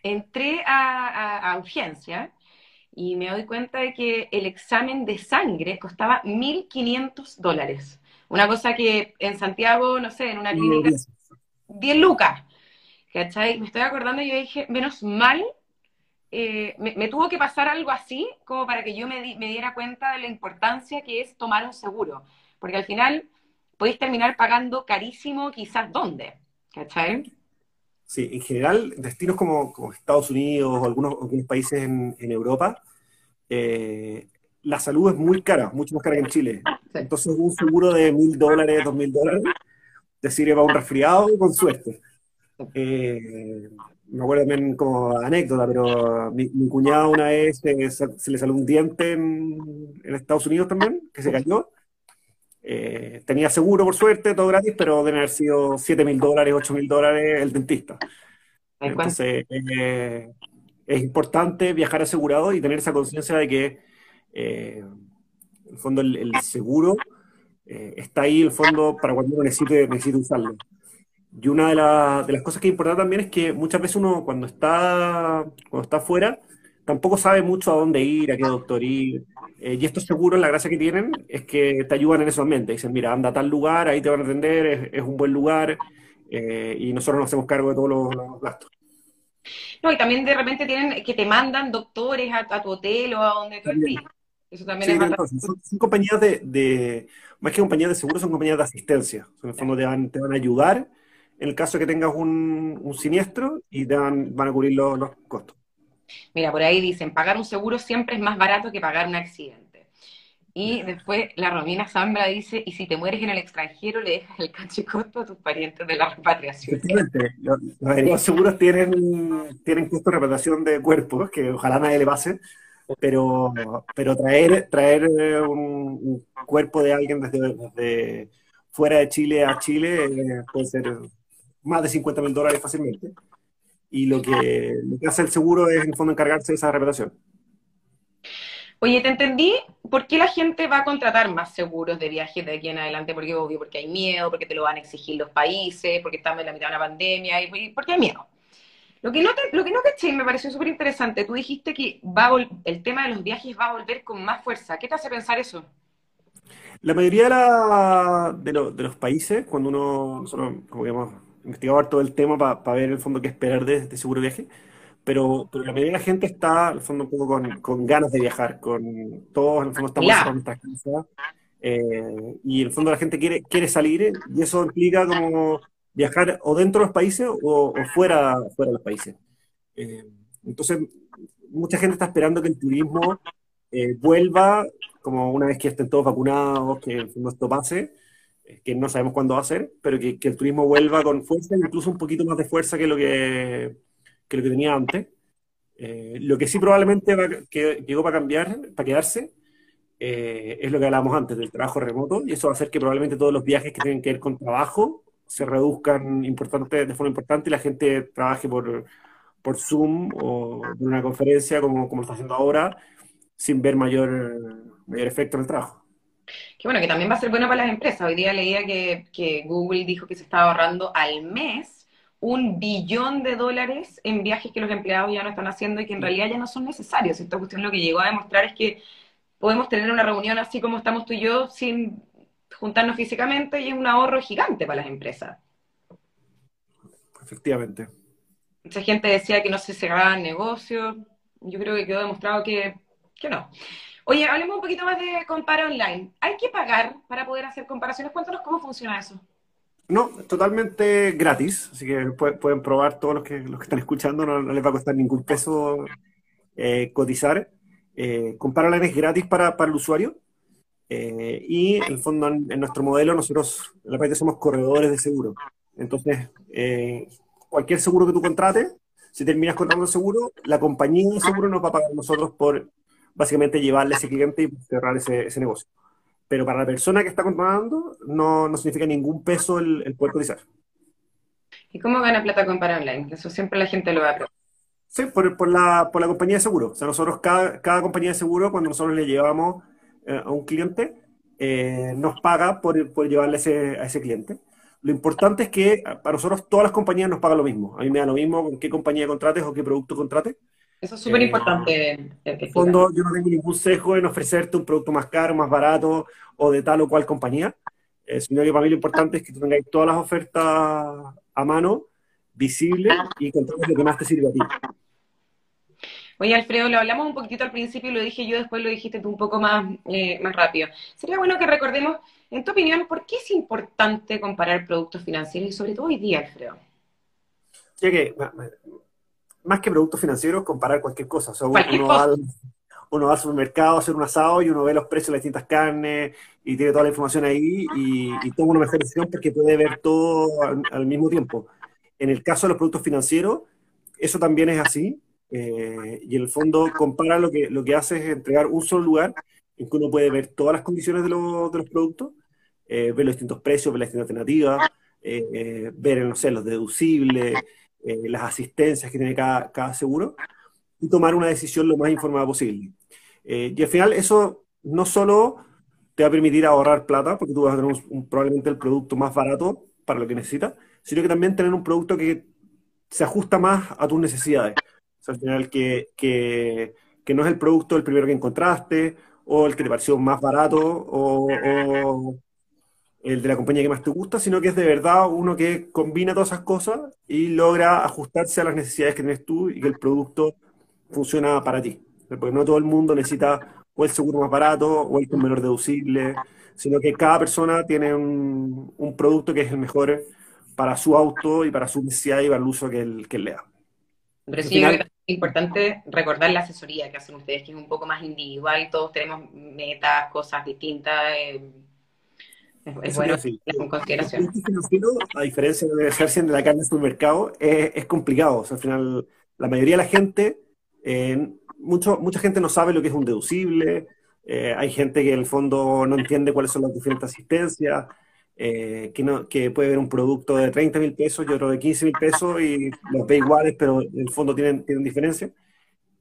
[SPEAKER 1] entré a, a urgencia y me doy cuenta de que el examen de sangre costaba 1.500 dólares. Una cosa que en Santiago, no sé, en una clínica, 10 lucas. ¿Cachai? Me estoy acordando y yo dije, menos mal, eh, me, tuvo que pasar algo así como para que yo me, diera cuenta de la importancia que es tomar un seguro. Porque al final podéis terminar pagando carísimo quizás dónde. ¿Cachai?
[SPEAKER 2] Sí, en general, destinos como, Estados Unidos o algunos, países en, Europa, eh, la salud es muy cara, mucho más cara que en Chile. Entonces, un seguro de mil dólares, dos mil dólares, te sirve para un resfriado con suerte. Eh, me acuerdo también como anécdota, pero mi, cuñado una vez se, le salió un diente en, Estados Unidos también, que se cayó. Eh, tenía seguro, por suerte, todo gratis, pero deben haber sido 7 mil dólares, 8 mil dólares el dentista. Entonces, eh, es importante viajar asegurado y tener esa conciencia de que, en el fondo, el, seguro está ahí, en el fondo, para cuando uno necesite, necesite usarlo. Y una de, las cosas que es importante también es que muchas veces uno cuando está, cuando está afuera tampoco sabe mucho a dónde ir, a qué doctor ir. Eh, y estos seguros, la gracia que tienen es que te ayudan en ese ambiente. Dicen, mira, anda a tal lugar, ahí te van a atender, es, un buen lugar, eh, y nosotros nos hacemos cargo de todos los, gastos.
[SPEAKER 1] No, y también de repente tienen que te mandan doctores a, tu hotel o a donde tú estés. Eso también es
[SPEAKER 2] son, compañías de, más que compañías de seguros, son compañías de asistencia. En el fondo te van, te van a ayudar en el caso de que tengas un, siniestro y te van, a cubrir los, costos.
[SPEAKER 1] Mira, por ahí dicen, pagar un seguro siempre es más barato que pagar un accidente. Y después la Romina Zambra dice, y si te mueres en el extranjero, le dejas el cachicosto a tus parientes de la repatriación.
[SPEAKER 2] Los, seguros tienen, tienen costo de repatriación de cuerpos, que ojalá nadie le pase, pero, pero traer, traer eh, un, cuerpo de alguien desde, fuera de Chile a Chile eh, puede ser más de 50 mil dólares fácilmente. y lo que, lo que hace el seguro es en el fondo encargarse de esa reparación.
[SPEAKER 1] Oye, te entendí. ¿Por qué la gente va a contratar más seguros de viajes de aquí en adelante? Porque obvio, porque hay miedo, porque te lo van a exigir los países, porque estamos en la mitad de una pandemia y porque hay miedo. Lo que no te, lo que no caché y me pareció súper interesante, tú dijiste que va el tema de los viajes va a volver con más fuerza. ¿Qué te hace pensar eso?
[SPEAKER 2] La mayoría de, la, de, de los países, cuando uno, nosotros como que hemos investigado todo el tema para ver en el fondo qué esperar de, de seguro viaje, pero, pero la mayoría de la gente está, en el fondo, un poco con, con ganas de viajar, con todos, en el fondo, estamos en nuestras casas, eh, y en el fondo la gente quiere, quiere salir, y eso implica como viajar o dentro de los países o, fuera, fuera de los países. Eh, entonces, mucha gente está esperando que el turismo eh, vuelva, como una vez que estén todos vacunados, que el fondo esto pase, que no sabemos cuándo va a ser, pero que, que el turismo vuelva con fuerza, incluso un poquito más de fuerza que lo que que lo que tenía antes. Eh, lo que sí probablemente que, llegó para cambiar, para quedarse, eh, es lo que hablábamos antes del trabajo remoto, y eso va a hacer que probablemente todos los viajes que tienen que ver con trabajo se reduzcan importante, de forma importante y la gente trabaje por, por Zoom o en una conferencia como, como está haciendo ahora, sin ver mayor, mayor efecto en el trabajo.
[SPEAKER 1] Que bueno, que también va a ser bueno para las empresas. Hoy día leía que, que Google dijo que se estaba ahorrando al mes un billón de dólares en viajes que los empleados ya no están haciendo y que en realidad ya no son necesarios. Esta cuestión lo que llegó a demostrar es que podemos tener una reunión así como estamos tú y yo sin juntarnos físicamente y es un ahorro gigante para las empresas.
[SPEAKER 2] Efectivamente.
[SPEAKER 1] Mucha gente decía que no se cerraban negocios. Yo creo que quedó demostrado que, que no. Oye, hablemos un poquito más de Compara Online. ¿Hay que pagar para poder hacer comparaciones? Cuéntanos cómo funciona eso.
[SPEAKER 2] No, totalmente gratis, así que pueden probar todos los que, los que están escuchando, no, les va a costar ningún peso eh, cotizar. Eh, es gratis para, para el usuario eh, y en el fondo en, nuestro modelo nosotros en la parte somos corredores de seguro. Entonces, eh, cualquier seguro que tú contrates, si terminas contratando seguro, la compañía de seguro nos va a pagar nosotros por básicamente llevarle a ese cliente y cerrar ese, ese negocio pero para la persona que está contratando no, no significa ningún peso el, el, poder cotizar.
[SPEAKER 1] ¿Y cómo gana plata con para online? Eso siempre la gente lo va a preguntar.
[SPEAKER 2] Sí, por, por, la, por la compañía de seguro. O sea, nosotros, cada, cada compañía de seguro, cuando nosotros le llevamos eh, a un cliente, eh, nos paga por, por llevarle ese, a ese cliente. Lo importante es que para nosotros todas las compañías nos pagan lo mismo. A mí me da lo mismo con qué compañía contrates o qué producto contrates.
[SPEAKER 1] Eso es súper importante.
[SPEAKER 2] en el fondo, yo no tengo ningún sesgo en ofrecerte un producto más caro, más barato o de tal o cual compañía, eh, sino que para mí lo importante es que tú tengáis todas las ofertas a mano, visibles y contrates lo que más te sirve a ti.
[SPEAKER 1] Oye, Alfredo, lo hablamos un poquitito al principio, lo dije yo, después lo dijiste tú un poco más, eh, más rápido. Sería bueno que recordemos, en tu opinión, ¿por qué es importante comparar productos financieros y sobre todo hoy día, Alfredo?
[SPEAKER 2] Ya que más que productos financieros, comparar cualquier cosa. O sea, uno, Va al, uno, Va al, supermercado a hacer un asado y uno ve los precios de las distintas carnes y tiene toda la información ahí y, y toma una mejor decisión porque puede ver todo al, mismo tiempo. En el caso de los productos financieros, eso también es así. Eh, y en el fondo compara lo que, lo que hace es entregar un solo lugar en que uno puede ver todas las condiciones de, los, de los productos, eh, ver los distintos precios, ver las distintas alternativas, eh, ver, no sé, los deducibles, eh, las asistencias que tiene cada, cada, seguro y tomar una decisión lo más informada posible. Eh, y al final eso no solo te va a permitir ahorrar plata, porque tú vas a tener probablemente el producto más barato para lo que necesitas, sino que también tener un producto que se ajusta más a tus necesidades. O sea, al final que, que, que, no es el producto el primero que encontraste, o el que te pareció más barato, o, o el de la compañía que más te gusta, sino que es de verdad uno que combina todas esas cosas y logra ajustarse a las necesidades que tienes tú y que el producto funciona para ti. Porque no todo el mundo necesita o el seguro más barato o el con menor deducible, sino que cada persona tiene un, un, producto que es el mejor para su auto y para su necesidad y para el uso que él, que le da.
[SPEAKER 1] Pero sí, es importante recordar la asesoría que hacen ustedes, que es un poco más individual, todos tenemos metas, cosas distintas. Eh, es, bueno en consideración.
[SPEAKER 2] a diferencia de hacerse de la carne en supermercado, es, es complicado. O sea, al final, la mayoría de la gente, eh, mucho, mucha gente no sabe lo que es un deducible, eh, hay gente que en el fondo no entiende cuáles son las diferentes asistencias, eh, que, no, que puede ver un producto de 30 mil pesos y otro de 15 mil pesos y los ve iguales, pero en el fondo tienen, tienen diferencia.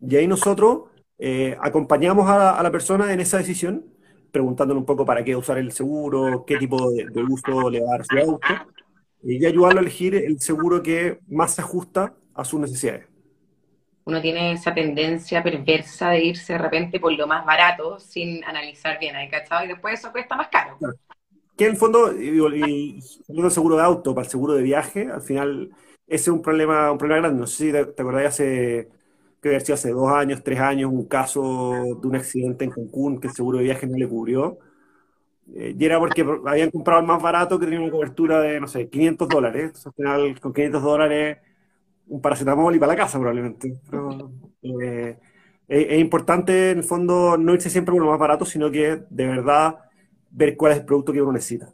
[SPEAKER 2] Y ahí nosotros eh, acompañamos a, a, la persona en esa decisión, preguntándole un poco para qué usar el seguro, qué tipo de, de uso le va a dar su auto, y ayudarlo a elegir el seguro que más se ajusta a sus necesidades.
[SPEAKER 1] Uno tiene esa tendencia perversa de irse de repente por lo más barato sin analizar bien, ¿hay cachado? Y después eso cuesta más caro. Claro
[SPEAKER 2] que en el fondo, y, el seguro de auto para el seguro de viaje, al final, ese es un problema, un problema grande. No sé si te, te hace, que hace dos años, tres años, un caso de un accidente en Cancún que el seguro de viaje no le cubrió. Eh, y era porque habían comprado el más barato que tenía una cobertura de, no sé, 500 dólares. al final, con 500 dólares, un paracetamol y para la casa probablemente. Eh, es, importante, en el fondo, no irse siempre por lo más barato, sino que de verdad ver cuál es el producto que uno necesita.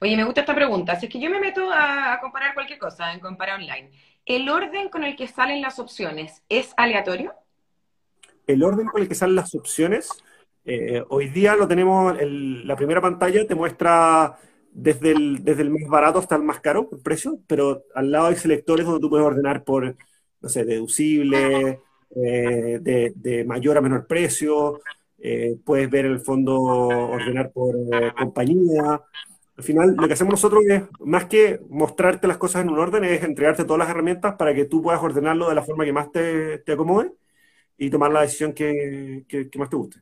[SPEAKER 1] Oye, me gusta esta pregunta. Si es que yo me meto a, comparar cualquier cosa, en comparar online, ¿el orden con el que salen las opciones es aleatorio?
[SPEAKER 2] El orden con el que salen las opciones, eh, hoy día lo tenemos, la primera pantalla te muestra desde el, desde el más barato hasta el más caro, el precio, pero al lado hay selectores donde tú puedes ordenar por, no sé, deducible, eh, de, de, mayor a menor precio, eh, puedes ver el fondo, ordenar por compañía. Al final, lo que hacemos nosotros es, más que mostrarte las cosas en un orden, es entregarte todas las herramientas para que tú puedas ordenarlo de la forma que más te, te acomode y tomar la decisión que, que, que más te guste.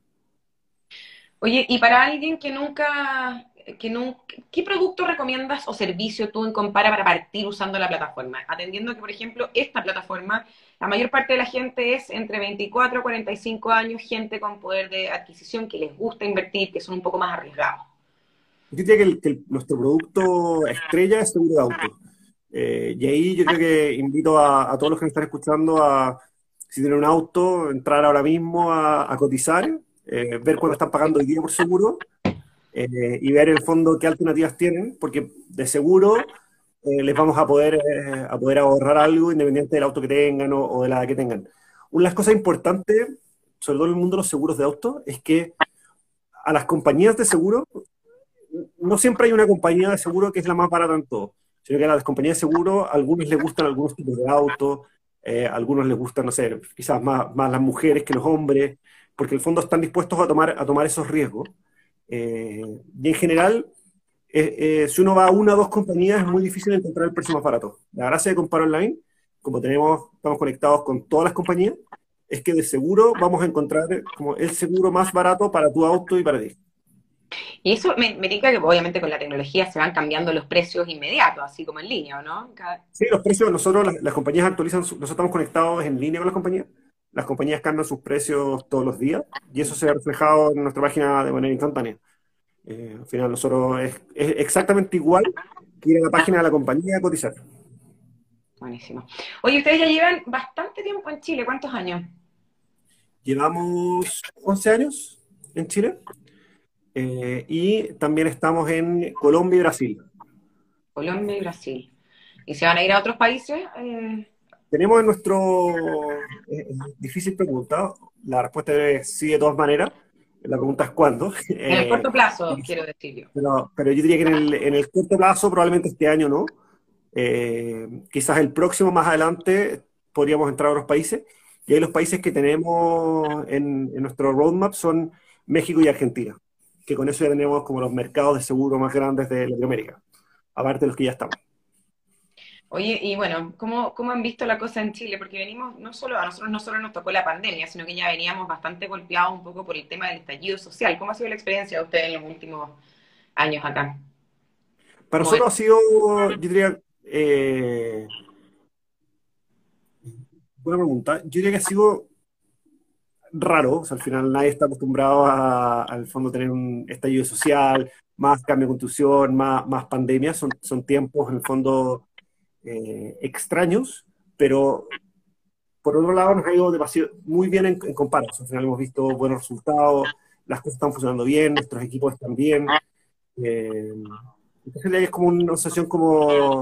[SPEAKER 1] Oye, y para alguien que nunca que no, ¿qué producto recomiendas o servicio tú en Compara para partir usando la plataforma? Atendiendo que, por ejemplo, esta plataforma, la mayor parte de la gente es entre 24 y 45 años, gente con poder de adquisición que les gusta invertir, que son un poco más arriesgados.
[SPEAKER 2] Yo diría que, nuestro producto estrella es seguro de auto. Eh, y ahí yo creo que invito a, todos los que me están escuchando a, si tienen un auto, entrar ahora mismo a, cotizar, eh, ver cuánto están pagando hoy día por seguro eh, y ver en el fondo qué alternativas tienen, porque de seguro les vamos a poder, a poder ahorrar algo independiente del auto que tengan o, de la que tengan. Una de las cosas importantes, sobre todo en el mundo de los seguros de auto, es que a las compañías de seguro, no siempre hay una compañía de seguro que es la más barata en todo, sino que a las compañías de seguro, a algunos les gustan algunos tipos de autos, a algunos les gustan, no sé, quizás más, más las mujeres que los hombres, porque en el fondo están dispuestos a tomar, a tomar esos riesgos. Eh, y en general, eh, eh, si uno va a una o dos compañías, es muy difícil encontrar el precio más barato. La gracia de comprar online, como tenemos, estamos conectados con todas las compañías, es que de seguro vamos a encontrar como el seguro más barato para tu auto y para ti.
[SPEAKER 1] Y eso me, indica que obviamente con la tecnología se van cambiando los precios inmediatos, así como en línea, ¿no?
[SPEAKER 2] Sí, los precios, nosotros, las, las compañías actualizan, nosotros estamos conectados en línea con las compañías, las compañías cambian sus precios todos los días y eso se ve reflejado en nuestra página de manera instantánea. Eh, al final, nosotros es, exactamente igual que ir a la página de la compañía a cotizar.
[SPEAKER 1] Buenísimo. Oye, ustedes ya llevan bastante tiempo en Chile, ¿cuántos años?
[SPEAKER 2] Llevamos 11 años en Chile eh, y también estamos en Colombia y Brasil.
[SPEAKER 1] Colombia y Brasil. ¿Y se van a ir a otros países? Eh...
[SPEAKER 2] Tenemos en nuestro... Eh, difícil pregunta, la respuesta es sí de todas maneras. La pregunta es cuándo.
[SPEAKER 1] En el corto plazo, quiero decir yo.
[SPEAKER 2] Pero, pero, yo diría que en el, en el, corto plazo, probablemente este año no. Eh, quizás el próximo, más adelante, podríamos entrar a otros países. Y ahí los países que tenemos en, en, nuestro roadmap son México y Argentina, que con eso ya tenemos como los mercados de seguro más grandes de Latinoamérica, aparte de los que ya estamos.
[SPEAKER 1] Oye, y bueno, ¿cómo, ¿cómo, han visto la cosa en Chile? Porque venimos, no solo, a nosotros no solo nos tocó la pandemia, sino que ya veníamos bastante golpeados un poco por el tema del estallido social. ¿Cómo ha sido la experiencia de ustedes en los últimos años acá?
[SPEAKER 2] Para nosotros ha sido, yo diría, eh, buena pregunta. Yo diría que ha sido raro, o sea, al final nadie está acostumbrado a, al fondo tener un estallido social, más cambio de construcción, más, más pandemia, son, son tiempos en el fondo eh, extraños, pero por otro lado nos ha ido demasiado, muy bien en, en comparación. Al final hemos visto buenos resultados, las cosas están funcionando bien, nuestros equipos están bien. Eh, entonces es como una sensación como,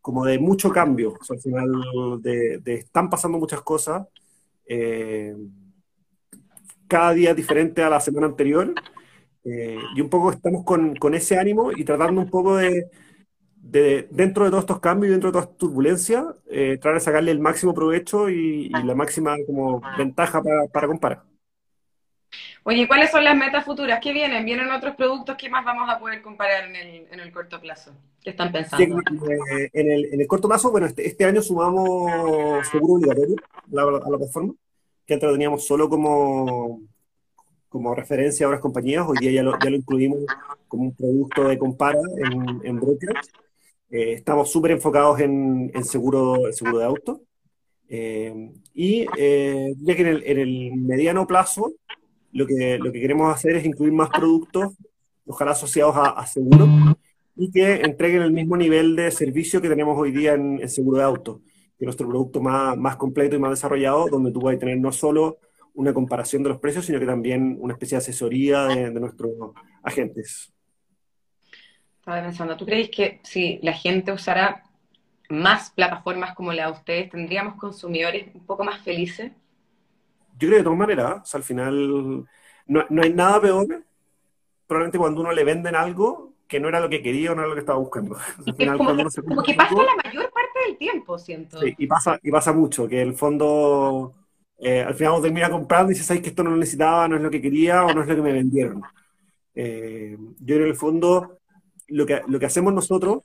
[SPEAKER 2] como de mucho cambio. al final de, están pasando muchas cosas. Eh, cada día diferente a la semana anterior. Eh, y un poco estamos con, con, ese ánimo y tratando un poco de, de, dentro de todos estos cambios y dentro de todas estas turbulencias, eh, tratar de sacarle el máximo provecho y, la máxima como ventaja para, para comparar.
[SPEAKER 1] Oye, ¿cuáles son las metas futuras? ¿Qué vienen? ¿Vienen otros productos que más vamos a poder comparar en el, en el corto plazo? ¿Qué están pensando?
[SPEAKER 2] Eh, en, el, en, el, corto plazo, bueno, este, este año sumamos seguro obligatorio a la, a la, plataforma, que antes lo teníamos solo como, como referencia a otras compañías, hoy día ya lo, ya lo incluimos como un producto de compara en, en. Eh, estamos súper enfocados en, en, seguro, seguro de auto. Eh, y eh, ya que en el, en el mediano plazo lo que, lo que queremos hacer es incluir más productos, ojalá asociados a seguro, y que entreguen el mismo nivel de servicio que tenemos hoy día en, en seguro de auto, que es nuestro producto más, más completo y más desarrollado, donde tú vas a tener no solo una comparación de los precios, sino que también una especie de asesoría de, de nuestros agentes.
[SPEAKER 1] Estaba pensando, ¿tú crees que si la gente usara más plataformas como la de ustedes, tendríamos consumidores un poco más felices?
[SPEAKER 2] Yo creo que de todas maneras, o sea, al final no, no, hay nada peor, probablemente cuando uno le venden algo que no era lo que quería o no era lo que estaba buscando. [laughs]
[SPEAKER 1] Al final, como, que, como que pasa la mayor parte del tiempo, siento.
[SPEAKER 2] Sí, y pasa, y pasa mucho, que el fondo, eh, al final uno termina comprando y dice, ¿sabes que esto no lo necesitaba, no es lo que quería o no es lo que me vendieron? Eh, yo en el fondo, lo que, lo que hacemos nosotros,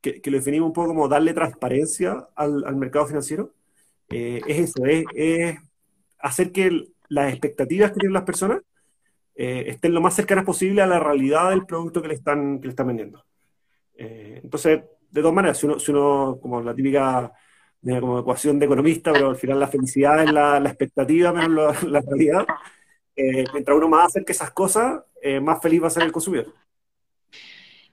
[SPEAKER 2] que, que, lo definimos un poco como darle transparencia al, al mercado financiero, eh, es eso, es, es hacer que las expectativas que tienen las personas eh, estén lo más cercanas posible a la realidad del producto que le están, que le están vendiendo. Eh, entonces, de todas maneras, si uno, si uno como la típica como ecuación de economista, pero al final la felicidad es la, la expectativa menos la, realidad, eh, mientras uno más acerque esas cosas, eh, más feliz va a ser el consumidor.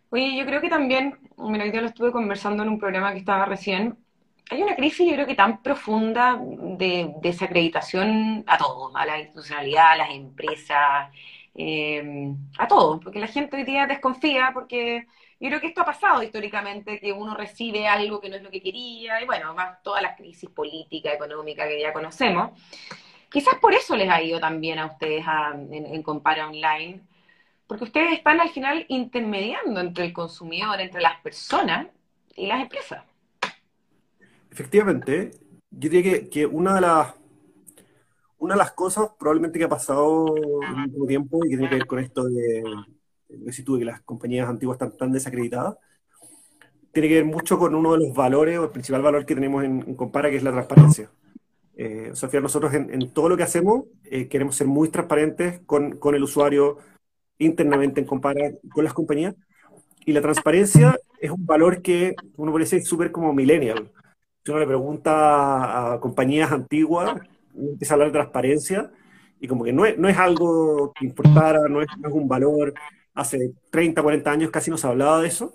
[SPEAKER 1] Oye, yo creo que también, mira, lo estuve conversando en un programa que estaba recién, hay una crisis, yo creo que tan profunda de desacreditación a todos, a la institucionalidad, a las empresas, eh, a todos, porque la gente hoy día desconfía, porque yo creo que esto ha pasado históricamente, que uno recibe algo que no es lo que quería, y bueno, más todas las crisis política, económica que ya conocemos. Quizás por eso les ha ido también a ustedes a, en, en Compara Online, porque ustedes están al final intermediando entre el consumidor, entre las personas y las empresas.
[SPEAKER 2] Efectivamente, yo diría que, que, una, de las, una de las cosas probablemente que ha pasado en el último tiempo y que tiene que ver con esto de, de, que las compañías antiguas están tan desacreditadas, tiene que ver mucho con uno de los valores o el principal valor que tenemos en, en Compara, que es la transparencia. Eh, nosotros en, en, todo lo que hacemos eh, queremos ser muy transparentes con, con, el usuario internamente en Compara, con las compañías, y la transparencia es un valor que uno puede decir súper como millennial si uno le pregunta a compañías antiguas, empieza a hablar de transparencia y como que no es, no es algo que importara, no es, no es un valor. Hace 30, 40 años casi no se hablaba de eso.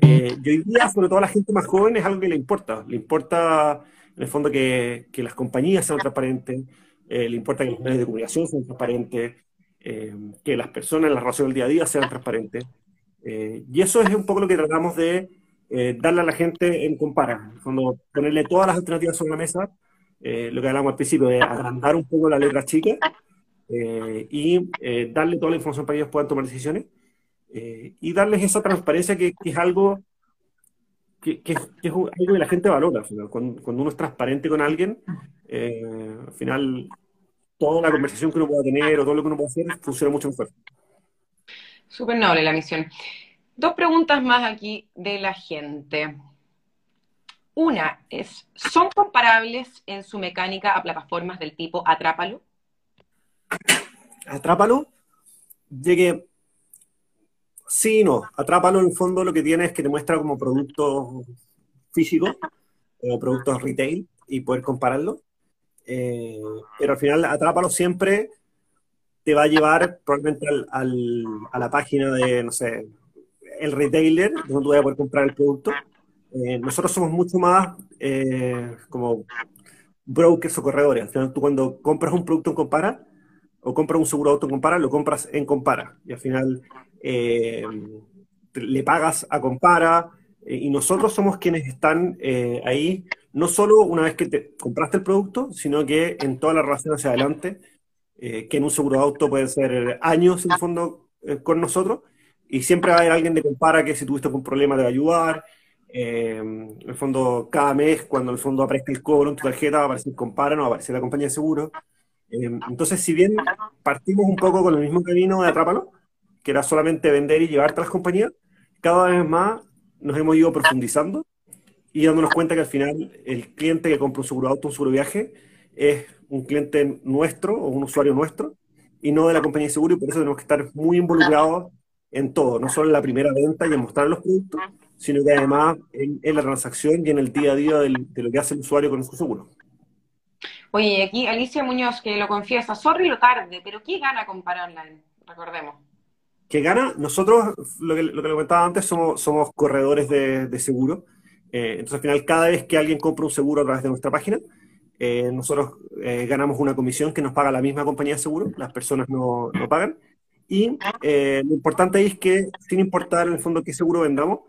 [SPEAKER 2] Eh, y hoy día, sobre todo a la gente más joven, es algo que le importa. Le importa, en el fondo, que, que las compañías sean transparentes, eh, le importa que los medios de comunicación sean transparentes, eh, que las personas en la relación del día a día sean transparentes. Eh, y eso es un poco lo que tratamos de eh, darle a la gente en compara, cuando ponerle todas las alternativas sobre la mesa, eh, lo que hablamos al principio, de agrandar un poco la letra chica eh, y eh, darle toda la información para que ellos puedan tomar decisiones eh, y darles esa transparencia que, que es algo que, que, que, es algo que la gente valora. Cuando, cuando uno es transparente con alguien, al final toda la conversación que uno pueda tener o todo lo que uno pueda hacer funciona mucho mejor.
[SPEAKER 1] Súper noble la misión. Dos preguntas más aquí de la gente. Una es, ¿son comparables en su mecánica a plataformas del tipo Atrápalo?
[SPEAKER 2] Atrápalo, llegue sí y no. Atrápalo en el fondo lo que tiene es que te muestra como productos físicos o productos retail y poder compararlo. Eh, pero al final Atrápalo siempre te va a llevar probablemente al, a la página de, no sé, el retailer, donde vas a poder comprar el producto. Eh, nosotros somos mucho más eh, como brokers o corredores. Al final, tú cuando compras un producto en Compara o compras un seguro auto en Compara, lo compras en Compara. Y al final eh, le pagas a Compara. Eh, y nosotros somos quienes están eh, ahí, no solo una vez que te compraste el producto, sino que en toda la relación hacia adelante, que en un seguro auto pueden ser años en fondo eh, con nosotros y siempre va a haber alguien de compara que si tuviste algún problema te va a ayudar. Eh, en el fondo, cada mes, cuando el fondo aparezca el cobro en tu tarjeta, va a aparecer compara, no va a aparecer la compañía de seguro. Eh, entonces, si bien partimos un poco con el mismo camino de Atrápalo, que era solamente vender y llevarte a las compañías, cada vez más nos hemos ido profundizando y dándonos cuenta que al final el cliente que compra un seguro auto, un seguro viaje, es un cliente nuestro o un usuario nuestro y no de la compañía de seguro y por eso tenemos que estar muy involucrados en todo, no solo en la primera venta y en mostrar los productos, sino que además en, la transacción y en el día a día de lo que hace el usuario con su seguro.
[SPEAKER 1] Oye, aquí Alicia Muñoz, que lo confiesa, sorry lo tarde, pero ¿qué gana comprar online? Recordemos.
[SPEAKER 2] ¿Qué gana? Nosotros, lo que, lo que comentaba antes, somos, somos corredores de, seguro. Eh, entonces, al final, cada vez que alguien compra un seguro a través de nuestra página, eh, nosotros eh, ganamos una comisión que nos paga la misma compañía de seguro, las personas no, no pagan. Y lo importante es que, sin importar en el fondo qué seguro vendamos,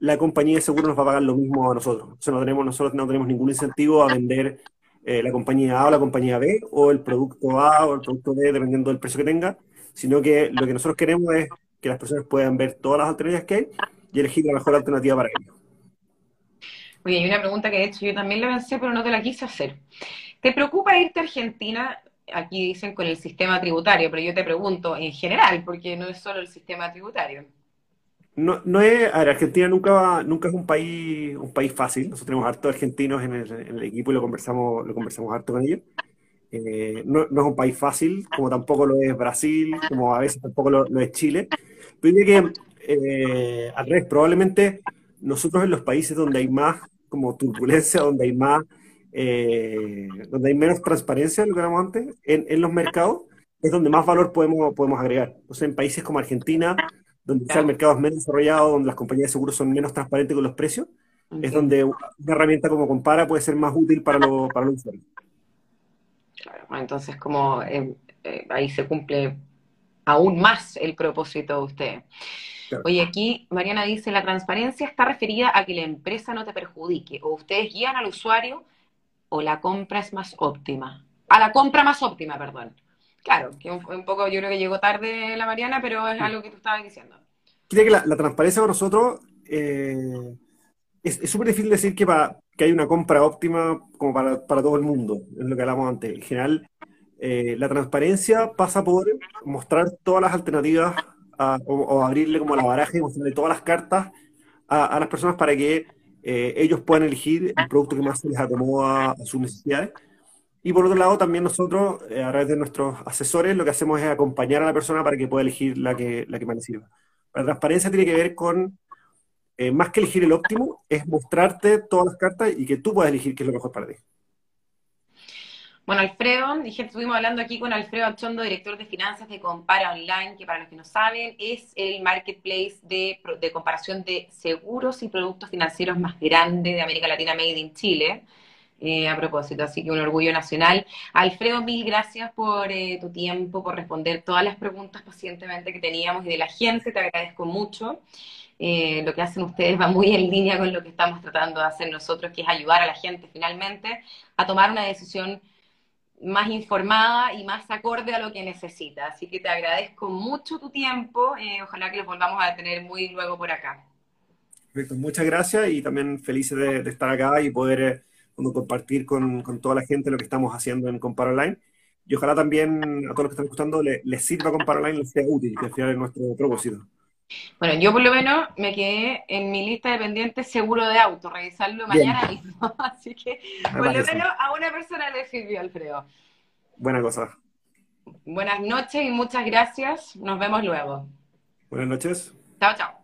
[SPEAKER 2] la compañía de seguro nos va a pagar lo mismo a nosotros. O sea, no tenemos, nosotros no tenemos ningún incentivo a vender eh, la compañía A o la compañía B, o el producto A o el producto B, dependiendo del precio que tenga, sino que lo que nosotros queremos es que las personas puedan ver todas las alternativas que hay y elegir la mejor alternativa para ellos.
[SPEAKER 1] Oye, hay una pregunta que de hecho yo también la pensé, pero no te la quise hacer. ¿Te preocupa irte a Argentina? Aquí dicen con el sistema tributario, pero yo te pregunto en general, porque no es solo el sistema tributario.
[SPEAKER 2] No, no es, a ver, Argentina nunca, nunca es un país, un país fácil. Nosotros tenemos hartos argentinos en el, equipo y lo conversamos, lo conversamos harto con ellos. Eh, no, es un país fácil, como tampoco lo es Brasil, como a veces tampoco lo, es Chile. Pero diría que, eh, al revés, probablemente nosotros en los países donde hay más como turbulencia, donde hay más, eh, donde hay menos transparencia, lo que hablamos antes, en, en los mercados, es donde más valor podemos, podemos agregar. Entonces, en países como Argentina, donde el mercado es menos desarrollado, donde las compañías de seguros son menos transparentes con los precios, es donde una herramienta como Compara puede ser más útil para, lo, para los usuarios.
[SPEAKER 1] Claro, entonces como eh, eh, ahí se cumple aún más el propósito de usted. Oye, aquí Mariana dice, la transparencia está referida a que la empresa no te perjudique, o ustedes guían al usuario, o la compra es más óptima. A la compra más óptima, perdón. Claro, que un, poco yo creo que llegó tarde la Mariana, pero es algo que tú estabas diciendo.
[SPEAKER 2] Creo que la, transparencia con nosotros eh, es súper difícil decir que, que hay una compra óptima como para, todo el mundo, es lo que hablamos antes. En general, eh, la transparencia pasa por mostrar todas las alternativas o, abrirle como la baraja y mostrarle todas las cartas a, las personas para que eh, ellos puedan elegir el producto que más se les acomoda a sus necesidades y por otro lado, también nosotros, eh, a través de nuestros asesores, lo que hacemos es acompañar a la persona para que pueda elegir la que, la que más le sirva. La transparencia tiene que ver con, eh, más que elegir el óptimo, es mostrarte todas las cartas y que tú puedas elegir qué es lo mejor para ti.
[SPEAKER 1] Bueno, Alfredo, dije, estuvimos hablando aquí con Alfredo Achondo, director de finanzas de Compara Online, que para los que no saben es el marketplace de, de comparación de seguros y productos financieros más grande de América Latina, Made in Chile. Eh, a propósito, así que un orgullo nacional. Alfredo, mil gracias por eh, tu tiempo, por responder todas las preguntas pacientemente que teníamos y de la gente, te agradezco mucho. Eh, lo que hacen ustedes va muy en línea con lo que estamos tratando de hacer nosotros, que es ayudar a la gente finalmente a tomar una decisión más informada y más acorde a lo que necesita. Así que te agradezco mucho tu tiempo, ojalá que lo volvamos a tener muy luego por acá.
[SPEAKER 2] Perfecto, muchas gracias y también felices de, estar acá y poder compartir con, con, toda la gente lo que estamos haciendo en Compara Online. Y ojalá también a todos los que están escuchando les, sirva Compara Online, les sea útil, que al final es nuestro propósito.
[SPEAKER 1] Bueno, yo por lo menos me quedé en mi lista de pendientes seguro de auto, revisarlo mañana mismo. [laughs] Así que por lo menos a una persona le sirvió, Alfredo.
[SPEAKER 2] Buena cosa.
[SPEAKER 1] Buenas noches y muchas gracias. Nos vemos luego.
[SPEAKER 2] Buenas noches.
[SPEAKER 1] Chao, chao.